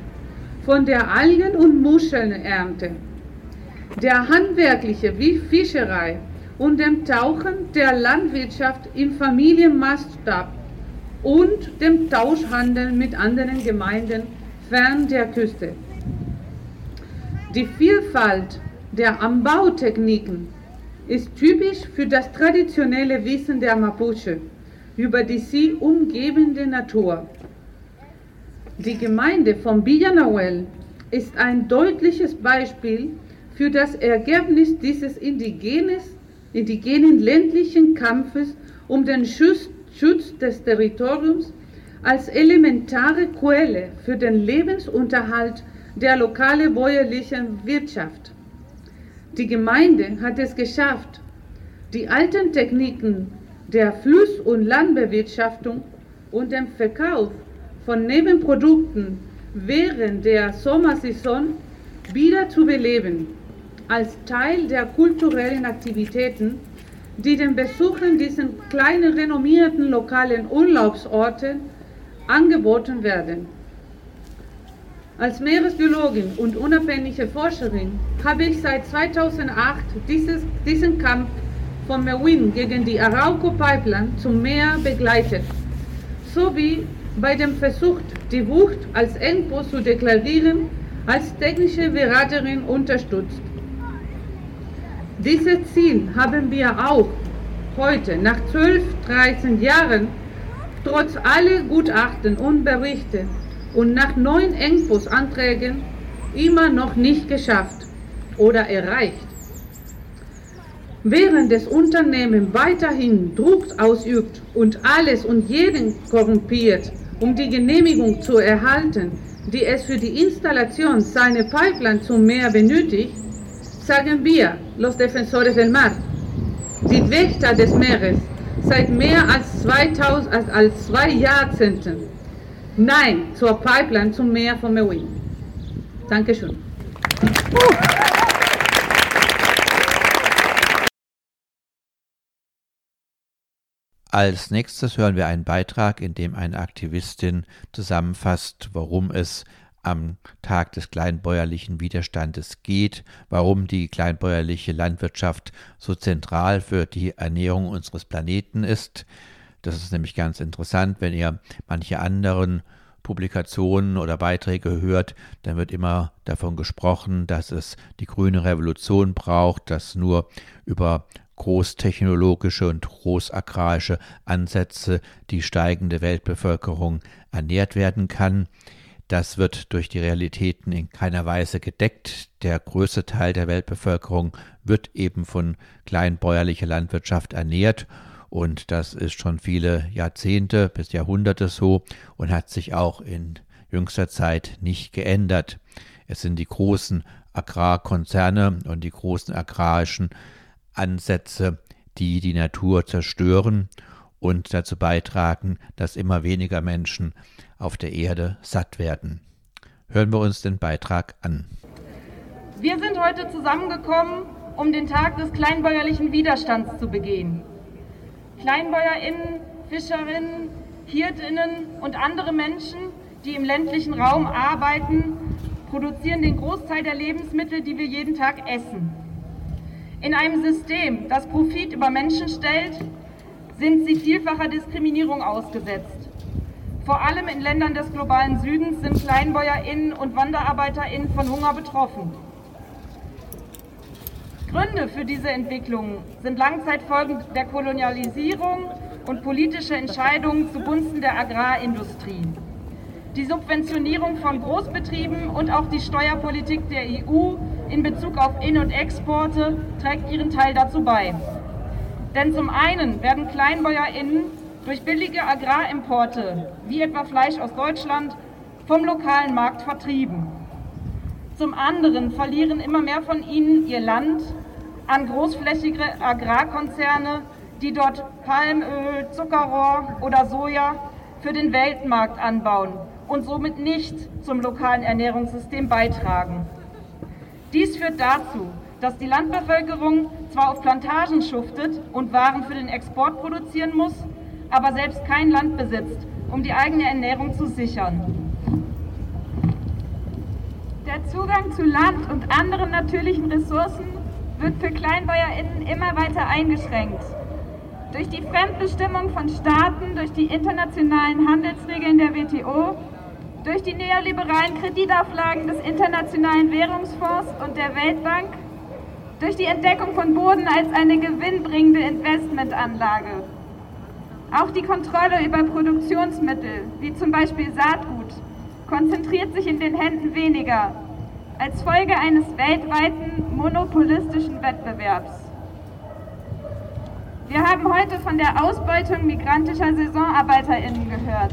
von der Algen- und Muschelnernte, der handwerklichen Fischerei und dem Tauchen der Landwirtschaft im Familienmaßstab und dem Tauschhandel mit anderen Gemeinden fern der Küste. Die Vielfalt der Anbautechniken ist typisch für das traditionelle Wissen der Mapuche über die sie umgebende Natur. Die Gemeinde von Villanahuel ist ein deutliches Beispiel für das Ergebnis dieses indigenen ländlichen Kampfes um den Schutz Schutz des Territoriums als elementare Quelle für den Lebensunterhalt der lokalen bäuerlichen Wirtschaft. Die Gemeinde hat es geschafft, die alten Techniken der Fluss- und Landbewirtschaftung und dem Verkauf von Nebenprodukten während der Sommersaison wieder zu beleben, als Teil der kulturellen Aktivitäten, die den Besuchern diesen kleinen renommierten lokalen Urlaubsorten angeboten werden. Als Meeresbiologin und unabhängige Forscherin habe ich seit 2008 dieses, diesen Kampf von Merwin gegen die Arauco Pipeline zum Meer begleitet, sowie bei dem Versuch, die Wucht als Endpost zu deklarieren, als technische Beraterin unterstützt. Dieses Ziel haben wir auch heute, nach 12, 13 Jahren, trotz aller Gutachten und Berichte und nach neuen Engpassanträgen immer noch nicht geschafft oder erreicht. Während das Unternehmen weiterhin Druck ausübt und alles und jeden korrumpiert, um die Genehmigung zu erhalten, die es für die Installation seiner Pipeline zum Meer benötigt, sagen wir, los Defensores del Mar, die Wächter des Meeres, seit mehr als, 2000, als zwei Jahrzehnten Nein zur Pipeline zum Meer von Mewin. Dankeschön. Als nächstes hören wir einen Beitrag, in dem eine Aktivistin zusammenfasst, warum es am Tag des kleinbäuerlichen Widerstandes geht, warum die kleinbäuerliche Landwirtschaft so zentral für die Ernährung unseres Planeten ist. Das ist nämlich ganz interessant, wenn ihr manche anderen Publikationen oder Beiträge hört, dann wird immer davon gesprochen, dass es die grüne Revolution braucht, dass nur über großtechnologische und großagrarische Ansätze die steigende Weltbevölkerung ernährt werden kann. Das wird durch die Realitäten in keiner Weise gedeckt. Der größte Teil der Weltbevölkerung wird eben von kleinbäuerlicher Landwirtschaft ernährt und das ist schon viele Jahrzehnte bis Jahrhunderte so und hat sich auch in jüngster Zeit nicht geändert. Es sind die großen Agrarkonzerne und die großen agrarischen Ansätze, die die Natur zerstören und dazu beitragen, dass immer weniger Menschen auf der Erde satt werden. Hören wir uns den Beitrag an. Wir sind heute zusammengekommen, um den Tag des kleinbäuerlichen Widerstands zu begehen. KleinbäuerInnen, Fischerinnen, Hirtinnen und andere Menschen, die im ländlichen Raum arbeiten, produzieren den Großteil der Lebensmittel, die wir jeden Tag essen. In einem System, das Profit über Menschen stellt, sind sie vielfacher Diskriminierung ausgesetzt. Vor allem in Ländern des globalen Südens sind KleinbäuerInnen und WanderarbeiterInnen von Hunger betroffen. Gründe für diese Entwicklung sind Langzeitfolgen der Kolonialisierung und politische Entscheidungen zugunsten der Agrarindustrie. Die Subventionierung von Großbetrieben und auch die Steuerpolitik der EU in Bezug auf In- und Exporte trägt ihren Teil dazu bei. Denn zum einen werden KleinbäuerInnen durch billige Agrarimporte, wie etwa Fleisch aus Deutschland, vom lokalen Markt vertrieben. Zum anderen verlieren immer mehr von ihnen ihr Land an großflächige Agrarkonzerne, die dort Palmöl, Zuckerrohr oder Soja für den Weltmarkt anbauen und somit nicht zum lokalen Ernährungssystem beitragen. Dies führt dazu, dass die Landbevölkerung zwar auf Plantagen schuftet und Waren für den Export produzieren muss, aber selbst kein Land besitzt, um die eigene Ernährung zu sichern. Der Zugang zu Land und anderen natürlichen Ressourcen wird für KleinbäuerInnen immer weiter eingeschränkt. Durch die Fremdbestimmung von Staaten, durch die internationalen Handelsregeln der WTO, durch die neoliberalen Kreditauflagen des Internationalen Währungsfonds und der Weltbank, durch die Entdeckung von Boden als eine gewinnbringende Investmentanlage. Auch die Kontrolle über Produktionsmittel, wie zum Beispiel Saatgut, konzentriert sich in den Händen weniger, als Folge eines weltweiten monopolistischen Wettbewerbs. Wir haben heute von der Ausbeutung migrantischer Saisonarbeiterinnen gehört.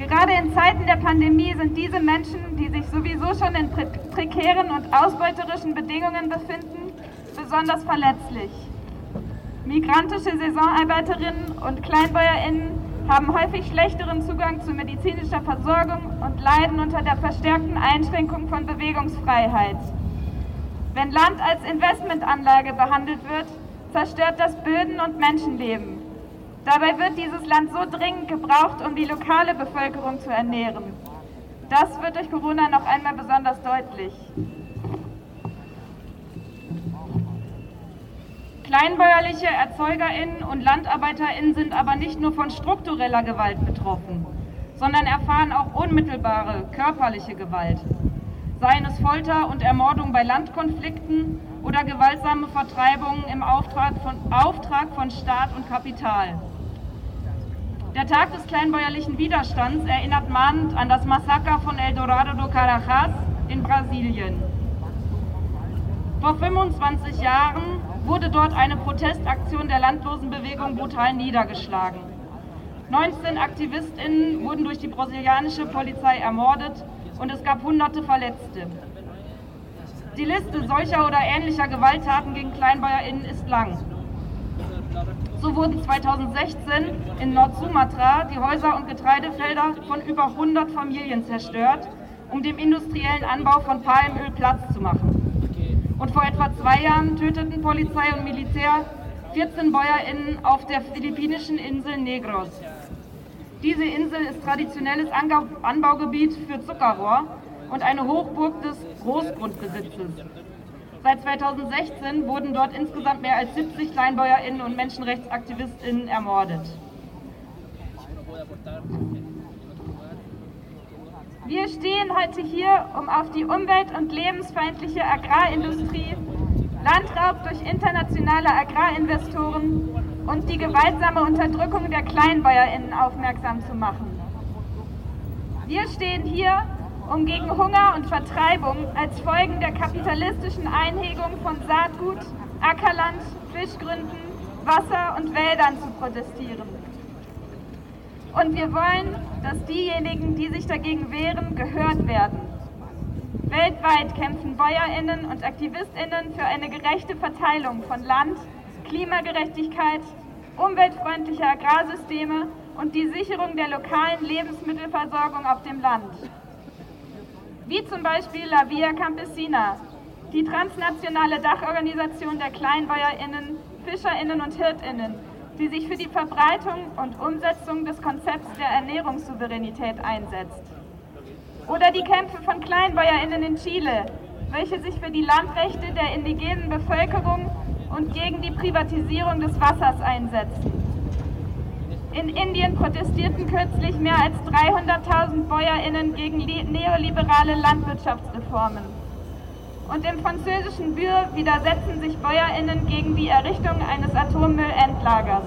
Gerade in Zeiten der Pandemie sind diese Menschen, die sich sowieso schon in pre prekären und ausbeuterischen Bedingungen befinden, besonders verletzlich. Migrantische Saisonarbeiterinnen und KleinbäuerInnen haben häufig schlechteren Zugang zu medizinischer Versorgung und leiden unter der verstärkten Einschränkung von Bewegungsfreiheit. Wenn Land als Investmentanlage behandelt wird, zerstört das Böden und Menschenleben. Dabei wird dieses Land so dringend gebraucht, um die lokale Bevölkerung zu ernähren. Das wird durch Corona noch einmal besonders deutlich. Kleinbäuerliche ErzeugerInnen und LandarbeiterInnen sind aber nicht nur von struktureller Gewalt betroffen, sondern erfahren auch unmittelbare körperliche Gewalt. Seien es Folter und Ermordung bei Landkonflikten oder gewaltsame Vertreibungen im Auftrag von, Auftrag von Staat und Kapital. Der Tag des kleinbäuerlichen Widerstands erinnert mahnend an das Massaker von El Dorado do Carajás in Brasilien. Vor 25 Jahren wurde dort eine Protestaktion der Landlosenbewegung brutal niedergeschlagen. 19 AktivistInnen wurden durch die brasilianische Polizei ermordet und es gab hunderte Verletzte. Die Liste solcher oder ähnlicher Gewalttaten gegen KleinbäuerInnen ist lang. So wurden 2016 in Nord-Sumatra die Häuser und Getreidefelder von über 100 Familien zerstört, um dem industriellen Anbau von Palmöl Platz zu machen. Und vor etwa zwei Jahren töteten Polizei und Militär 14 BäuerInnen auf der philippinischen Insel Negros. Diese Insel ist traditionelles Anbaugebiet für Zuckerrohr und eine Hochburg des Großgrundbesitzes. Seit 2016 wurden dort insgesamt mehr als 70 KleinbäuerInnen und MenschenrechtsaktivistInnen ermordet. Wir stehen heute hier, um auf die umwelt- und lebensfeindliche Agrarindustrie, Landraub durch internationale Agrarinvestoren und die gewaltsame Unterdrückung der KleinbäuerInnen aufmerksam zu machen. Wir stehen hier, um gegen Hunger und Vertreibung als Folgen der kapitalistischen Einhegung von Saatgut, Ackerland, Fischgründen, Wasser und Wäldern zu protestieren. Und wir wollen, dass diejenigen, die sich dagegen wehren, gehört werden. Weltweit kämpfen Bäuerinnen und Aktivistinnen für eine gerechte Verteilung von Land, Klimagerechtigkeit, umweltfreundliche Agrarsysteme und die Sicherung der lokalen Lebensmittelversorgung auf dem Land wie zum Beispiel La Via Campesina, die transnationale Dachorganisation der KleinbäuerInnen, FischerInnen und HirtInnen, die sich für die Verbreitung und Umsetzung des Konzepts der Ernährungssouveränität einsetzt. Oder die Kämpfe von KleinbäuerInnen in Chile, welche sich für die Landrechte der indigenen Bevölkerung und gegen die Privatisierung des Wassers einsetzen. In Indien protestierten kürzlich mehr als 300.000 BäuerInnen gegen neoliberale Landwirtschaftsreformen. Und im französischen Bür widersetzen sich BäuerInnen gegen die Errichtung eines Atommüllendlagers.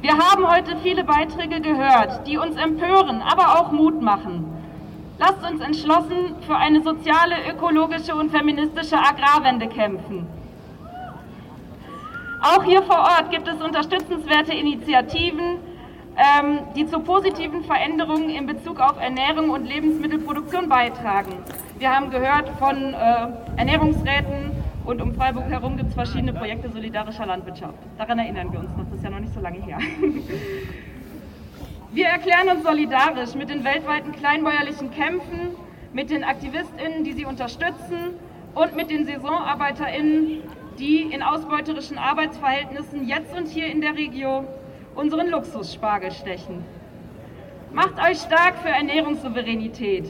Wir haben heute viele Beiträge gehört, die uns empören, aber auch Mut machen. Lasst uns entschlossen für eine soziale, ökologische und feministische Agrarwende kämpfen. Auch hier vor Ort gibt es unterstützenswerte Initiativen, ähm, die zu positiven Veränderungen in Bezug auf Ernährung und Lebensmittelproduktion beitragen. Wir haben gehört von äh, Ernährungsräten und um Freiburg herum gibt es verschiedene Projekte solidarischer Landwirtschaft. Daran erinnern wir uns noch, das ist ja noch nicht so lange her. Wir erklären uns solidarisch mit den weltweiten kleinbäuerlichen Kämpfen, mit den AktivistInnen, die sie unterstützen und mit den SaisonarbeiterInnen, die in ausbeuterischen Arbeitsverhältnissen jetzt und hier in der Region unseren Luxusspargel stechen. Macht euch stark für Ernährungssouveränität,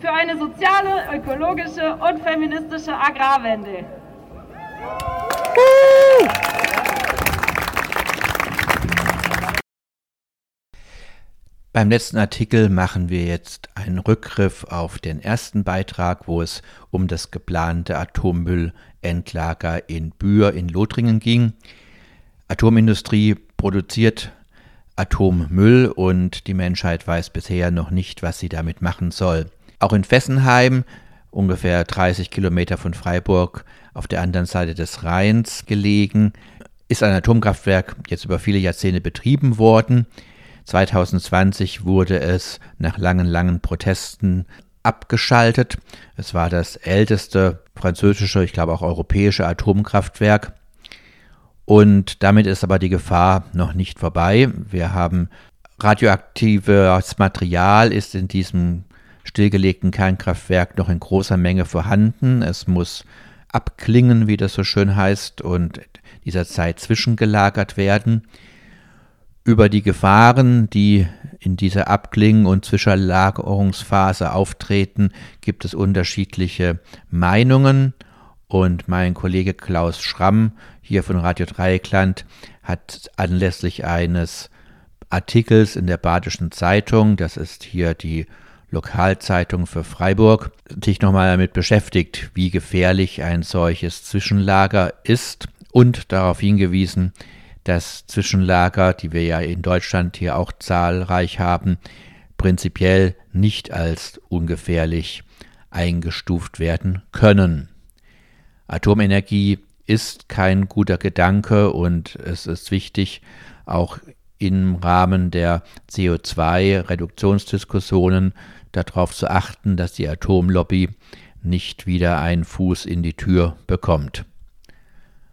für eine soziale, ökologische und feministische Agrarwende. Beim letzten Artikel machen wir jetzt einen Rückgriff auf den ersten Beitrag, wo es um das geplante Atommüllendlager in Bühr in Lothringen ging. Atomindustrie produziert Atommüll und die Menschheit weiß bisher noch nicht, was sie damit machen soll. Auch in Fessenheim, ungefähr 30 Kilometer von Freiburg auf der anderen Seite des Rheins gelegen, ist ein Atomkraftwerk jetzt über viele Jahrzehnte betrieben worden. 2020 wurde es nach langen, langen Protesten abgeschaltet. Es war das älteste französische, ich glaube auch europäische Atomkraftwerk. Und damit ist aber die Gefahr noch nicht vorbei. Wir haben radioaktives Material ist in diesem stillgelegten Kernkraftwerk noch in großer Menge vorhanden. Es muss abklingen, wie das so schön heißt, und dieser Zeit zwischengelagert werden. Über die Gefahren, die in dieser Abkling- und Zwischenlagerungsphase auftreten, gibt es unterschiedliche Meinungen. Und mein Kollege Klaus Schramm hier von Radio Dreieckland hat anlässlich eines Artikels in der Badischen Zeitung, das ist hier die Lokalzeitung für Freiburg, sich nochmal damit beschäftigt, wie gefährlich ein solches Zwischenlager ist und darauf hingewiesen, dass Zwischenlager, die wir ja in Deutschland hier auch zahlreich haben, prinzipiell nicht als ungefährlich eingestuft werden können. Atomenergie ist kein guter Gedanke und es ist wichtig, auch im Rahmen der CO2-Reduktionsdiskussionen darauf zu achten, dass die Atomlobby nicht wieder einen Fuß in die Tür bekommt.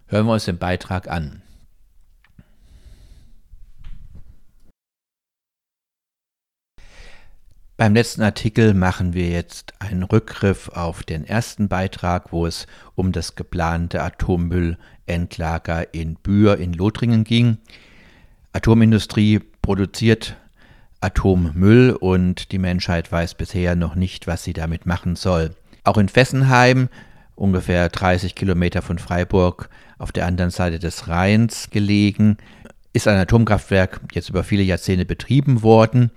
Hören wir uns den Beitrag an. Beim letzten Artikel machen wir jetzt einen Rückgriff auf den ersten Beitrag, wo es um das geplante Atommüllendlager in Bühr in Lothringen ging. Atomindustrie produziert Atommüll und die Menschheit weiß bisher noch nicht, was sie damit machen soll. Auch in Fessenheim, ungefähr 30 Kilometer von Freiburg auf der anderen Seite des Rheins gelegen, ist ein Atomkraftwerk jetzt über viele Jahrzehnte betrieben worden.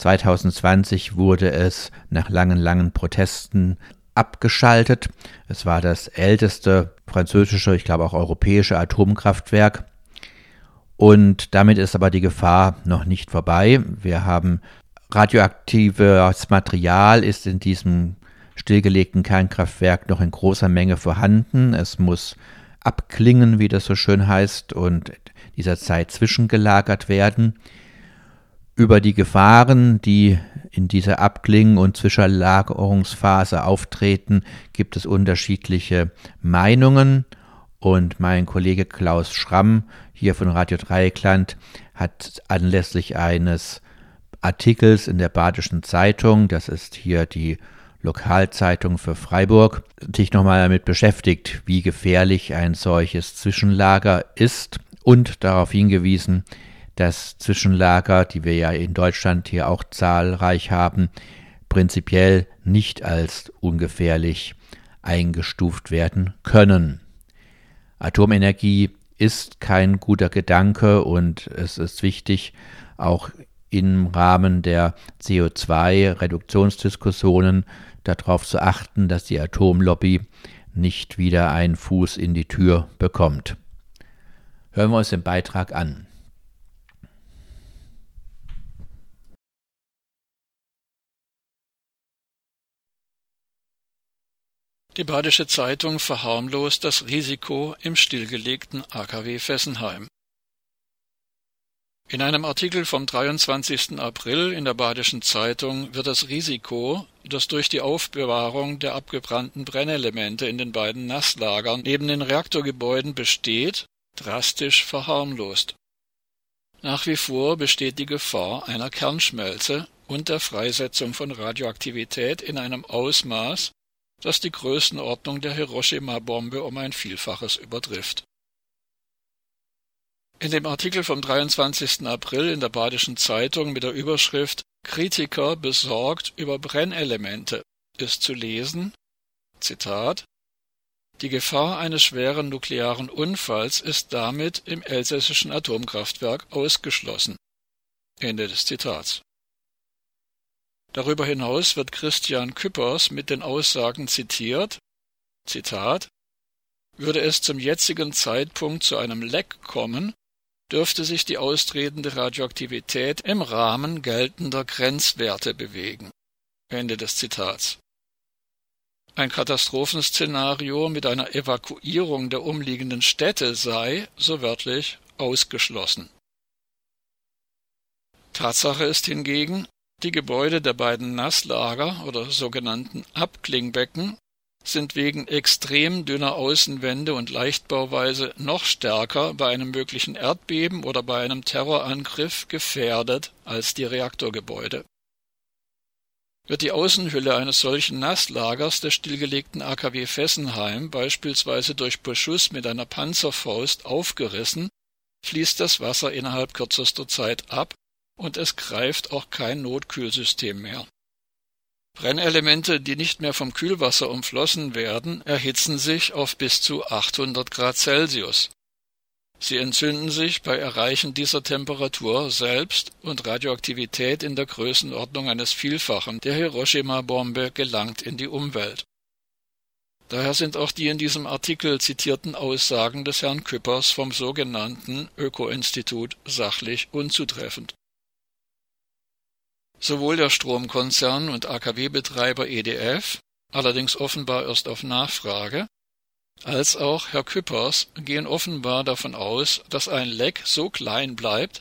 2020 wurde es nach langen, langen Protesten abgeschaltet. Es war das älteste französische, ich glaube auch europäische Atomkraftwerk. Und damit ist aber die Gefahr noch nicht vorbei. Wir haben radioaktives Material ist in diesem stillgelegten Kernkraftwerk noch in großer Menge vorhanden. Es muss abklingen, wie das so schön heißt, und dieser Zeit zwischengelagert werden. Über die Gefahren, die in dieser Abkling- und Zwischenlagerungsphase auftreten, gibt es unterschiedliche Meinungen. Und mein Kollege Klaus Schramm hier von Radio Dreieckland hat anlässlich eines Artikels in der Badischen Zeitung, das ist hier die Lokalzeitung für Freiburg, sich nochmal damit beschäftigt, wie gefährlich ein solches Zwischenlager ist und darauf hingewiesen, dass Zwischenlager, die wir ja in Deutschland hier auch zahlreich haben, prinzipiell nicht als ungefährlich eingestuft werden können. Atomenergie ist kein guter Gedanke und es ist wichtig, auch im Rahmen der CO2-Reduktionsdiskussionen darauf zu achten, dass die Atomlobby nicht wieder einen Fuß in die Tür bekommt. Hören wir uns den Beitrag an. Die Badische Zeitung verharmlost das Risiko im stillgelegten AKW Fessenheim. In einem Artikel vom 23. April in der Badischen Zeitung wird das Risiko, das durch die Aufbewahrung der abgebrannten Brennelemente in den beiden Nasslagern neben den Reaktorgebäuden besteht, drastisch verharmlost. Nach wie vor besteht die Gefahr einer Kernschmelze und der Freisetzung von Radioaktivität in einem Ausmaß, das die Größenordnung der Hiroshima-Bombe um ein Vielfaches übertrifft. In dem Artikel vom 23. April in der Badischen Zeitung mit der Überschrift Kritiker besorgt über Brennelemente ist zu lesen, Zitat, die Gefahr eines schweren nuklearen Unfalls ist damit im elsässischen Atomkraftwerk ausgeschlossen. Ende des Zitats. Darüber hinaus wird Christian Küppers mit den Aussagen zitiert, Zitat, würde es zum jetzigen Zeitpunkt zu einem Leck kommen, dürfte sich die austretende Radioaktivität im Rahmen geltender Grenzwerte bewegen. Ende des Zitats. Ein Katastrophenszenario mit einer Evakuierung der umliegenden Städte sei, so wörtlich, ausgeschlossen. Tatsache ist hingegen, die Gebäude der beiden Nasslager oder sogenannten Abklingbecken sind wegen extrem dünner Außenwände und Leichtbauweise noch stärker bei einem möglichen Erdbeben oder bei einem Terrorangriff gefährdet als die Reaktorgebäude. Wird die Außenhülle eines solchen Nasslagers des stillgelegten AKW Fessenheim beispielsweise durch Beschuss mit einer Panzerfaust aufgerissen, fließt das Wasser innerhalb kürzester Zeit ab und es greift auch kein Notkühlsystem mehr. Brennelemente, die nicht mehr vom Kühlwasser umflossen werden, erhitzen sich auf bis zu 800 Grad Celsius. Sie entzünden sich bei Erreichen dieser Temperatur selbst und Radioaktivität in der Größenordnung eines Vielfachen der Hiroshima-Bombe gelangt in die Umwelt. Daher sind auch die in diesem Artikel zitierten Aussagen des Herrn Küppers vom sogenannten Öko-Institut sachlich unzutreffend. Sowohl der Stromkonzern und AKW-Betreiber EDF, allerdings offenbar erst auf Nachfrage, als auch Herr Küppers gehen offenbar davon aus, dass ein Leck so klein bleibt,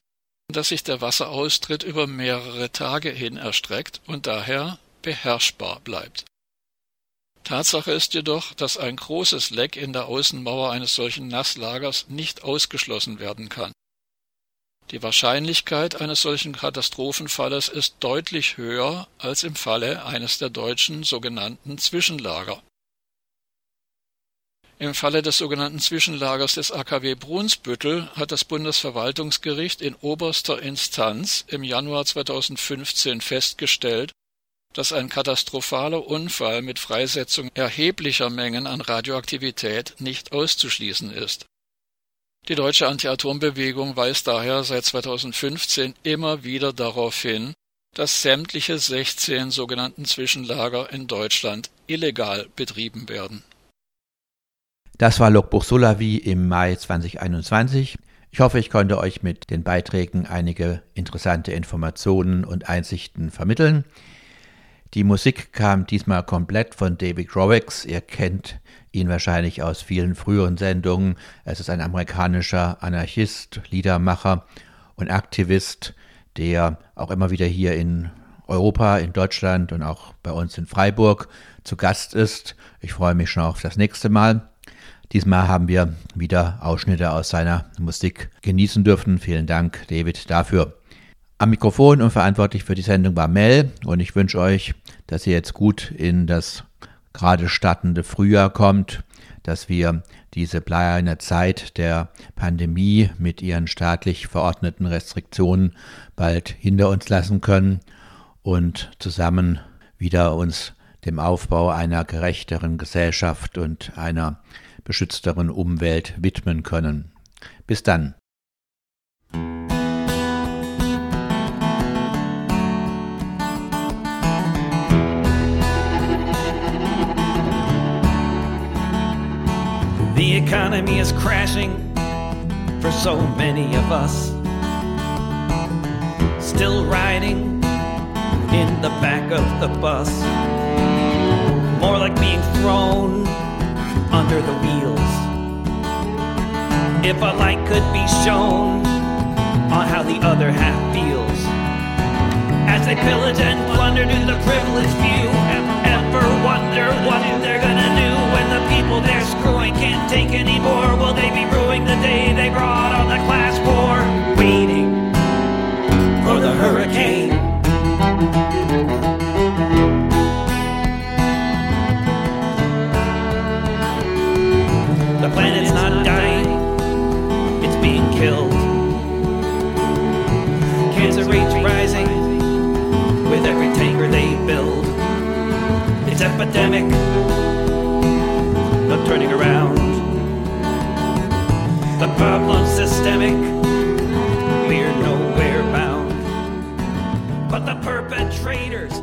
dass sich der Wasseraustritt über mehrere Tage hin erstreckt und daher beherrschbar bleibt. Tatsache ist jedoch, dass ein großes Leck in der Außenmauer eines solchen Nasslagers nicht ausgeschlossen werden kann. Die Wahrscheinlichkeit eines solchen Katastrophenfalles ist deutlich höher als im Falle eines der deutschen sogenannten Zwischenlager. Im Falle des sogenannten Zwischenlagers des AKW Brunsbüttel hat das Bundesverwaltungsgericht in oberster Instanz im Januar 2015 festgestellt, dass ein katastrophaler Unfall mit Freisetzung erheblicher Mengen an Radioaktivität nicht auszuschließen ist die deutsche Anti-Atom-Bewegung weist daher seit 2015 immer wieder darauf hin, dass sämtliche 16 sogenannten Zwischenlager in Deutschland illegal betrieben werden. Das war Logbuch Solavi im Mai 2021. Ich hoffe, ich konnte euch mit den Beiträgen einige interessante Informationen und Einsichten vermitteln. Die Musik kam diesmal komplett von David Rowex. Ihr kennt ihn wahrscheinlich aus vielen früheren Sendungen. Es ist ein amerikanischer Anarchist, Liedermacher und Aktivist, der auch immer wieder hier in Europa, in Deutschland und auch bei uns in Freiburg zu Gast ist. Ich freue mich schon auf das nächste Mal. Diesmal haben wir wieder Ausschnitte aus seiner Musik genießen dürfen. Vielen Dank, David, dafür. Am Mikrofon und verantwortlich für die Sendung war Mel und ich wünsche euch, dass ihr jetzt gut in das gerade startende Frühjahr kommt, dass wir diese bleierne Zeit der Pandemie mit ihren staatlich verordneten Restriktionen bald hinter uns lassen können und zusammen wieder uns dem Aufbau einer gerechteren Gesellschaft und einer beschützteren Umwelt widmen können. Bis dann. Economy is crashing for so many of us. Still riding in the back of the bus. More like being thrown under the wheels. If a light could be shown on how the other half feels. As they pillage and plunder to the privileged few, ever wonder what they're gonna do when the people they're take anymore? Will they be ruining the day they brought on the class war? Waiting for the hurricane. The planet's not dying, it's being killed. Cancer rates rising with every tanker they build. It's epidemic, no turning around. The problem's systemic. We're nowhere bound. But the perpetrators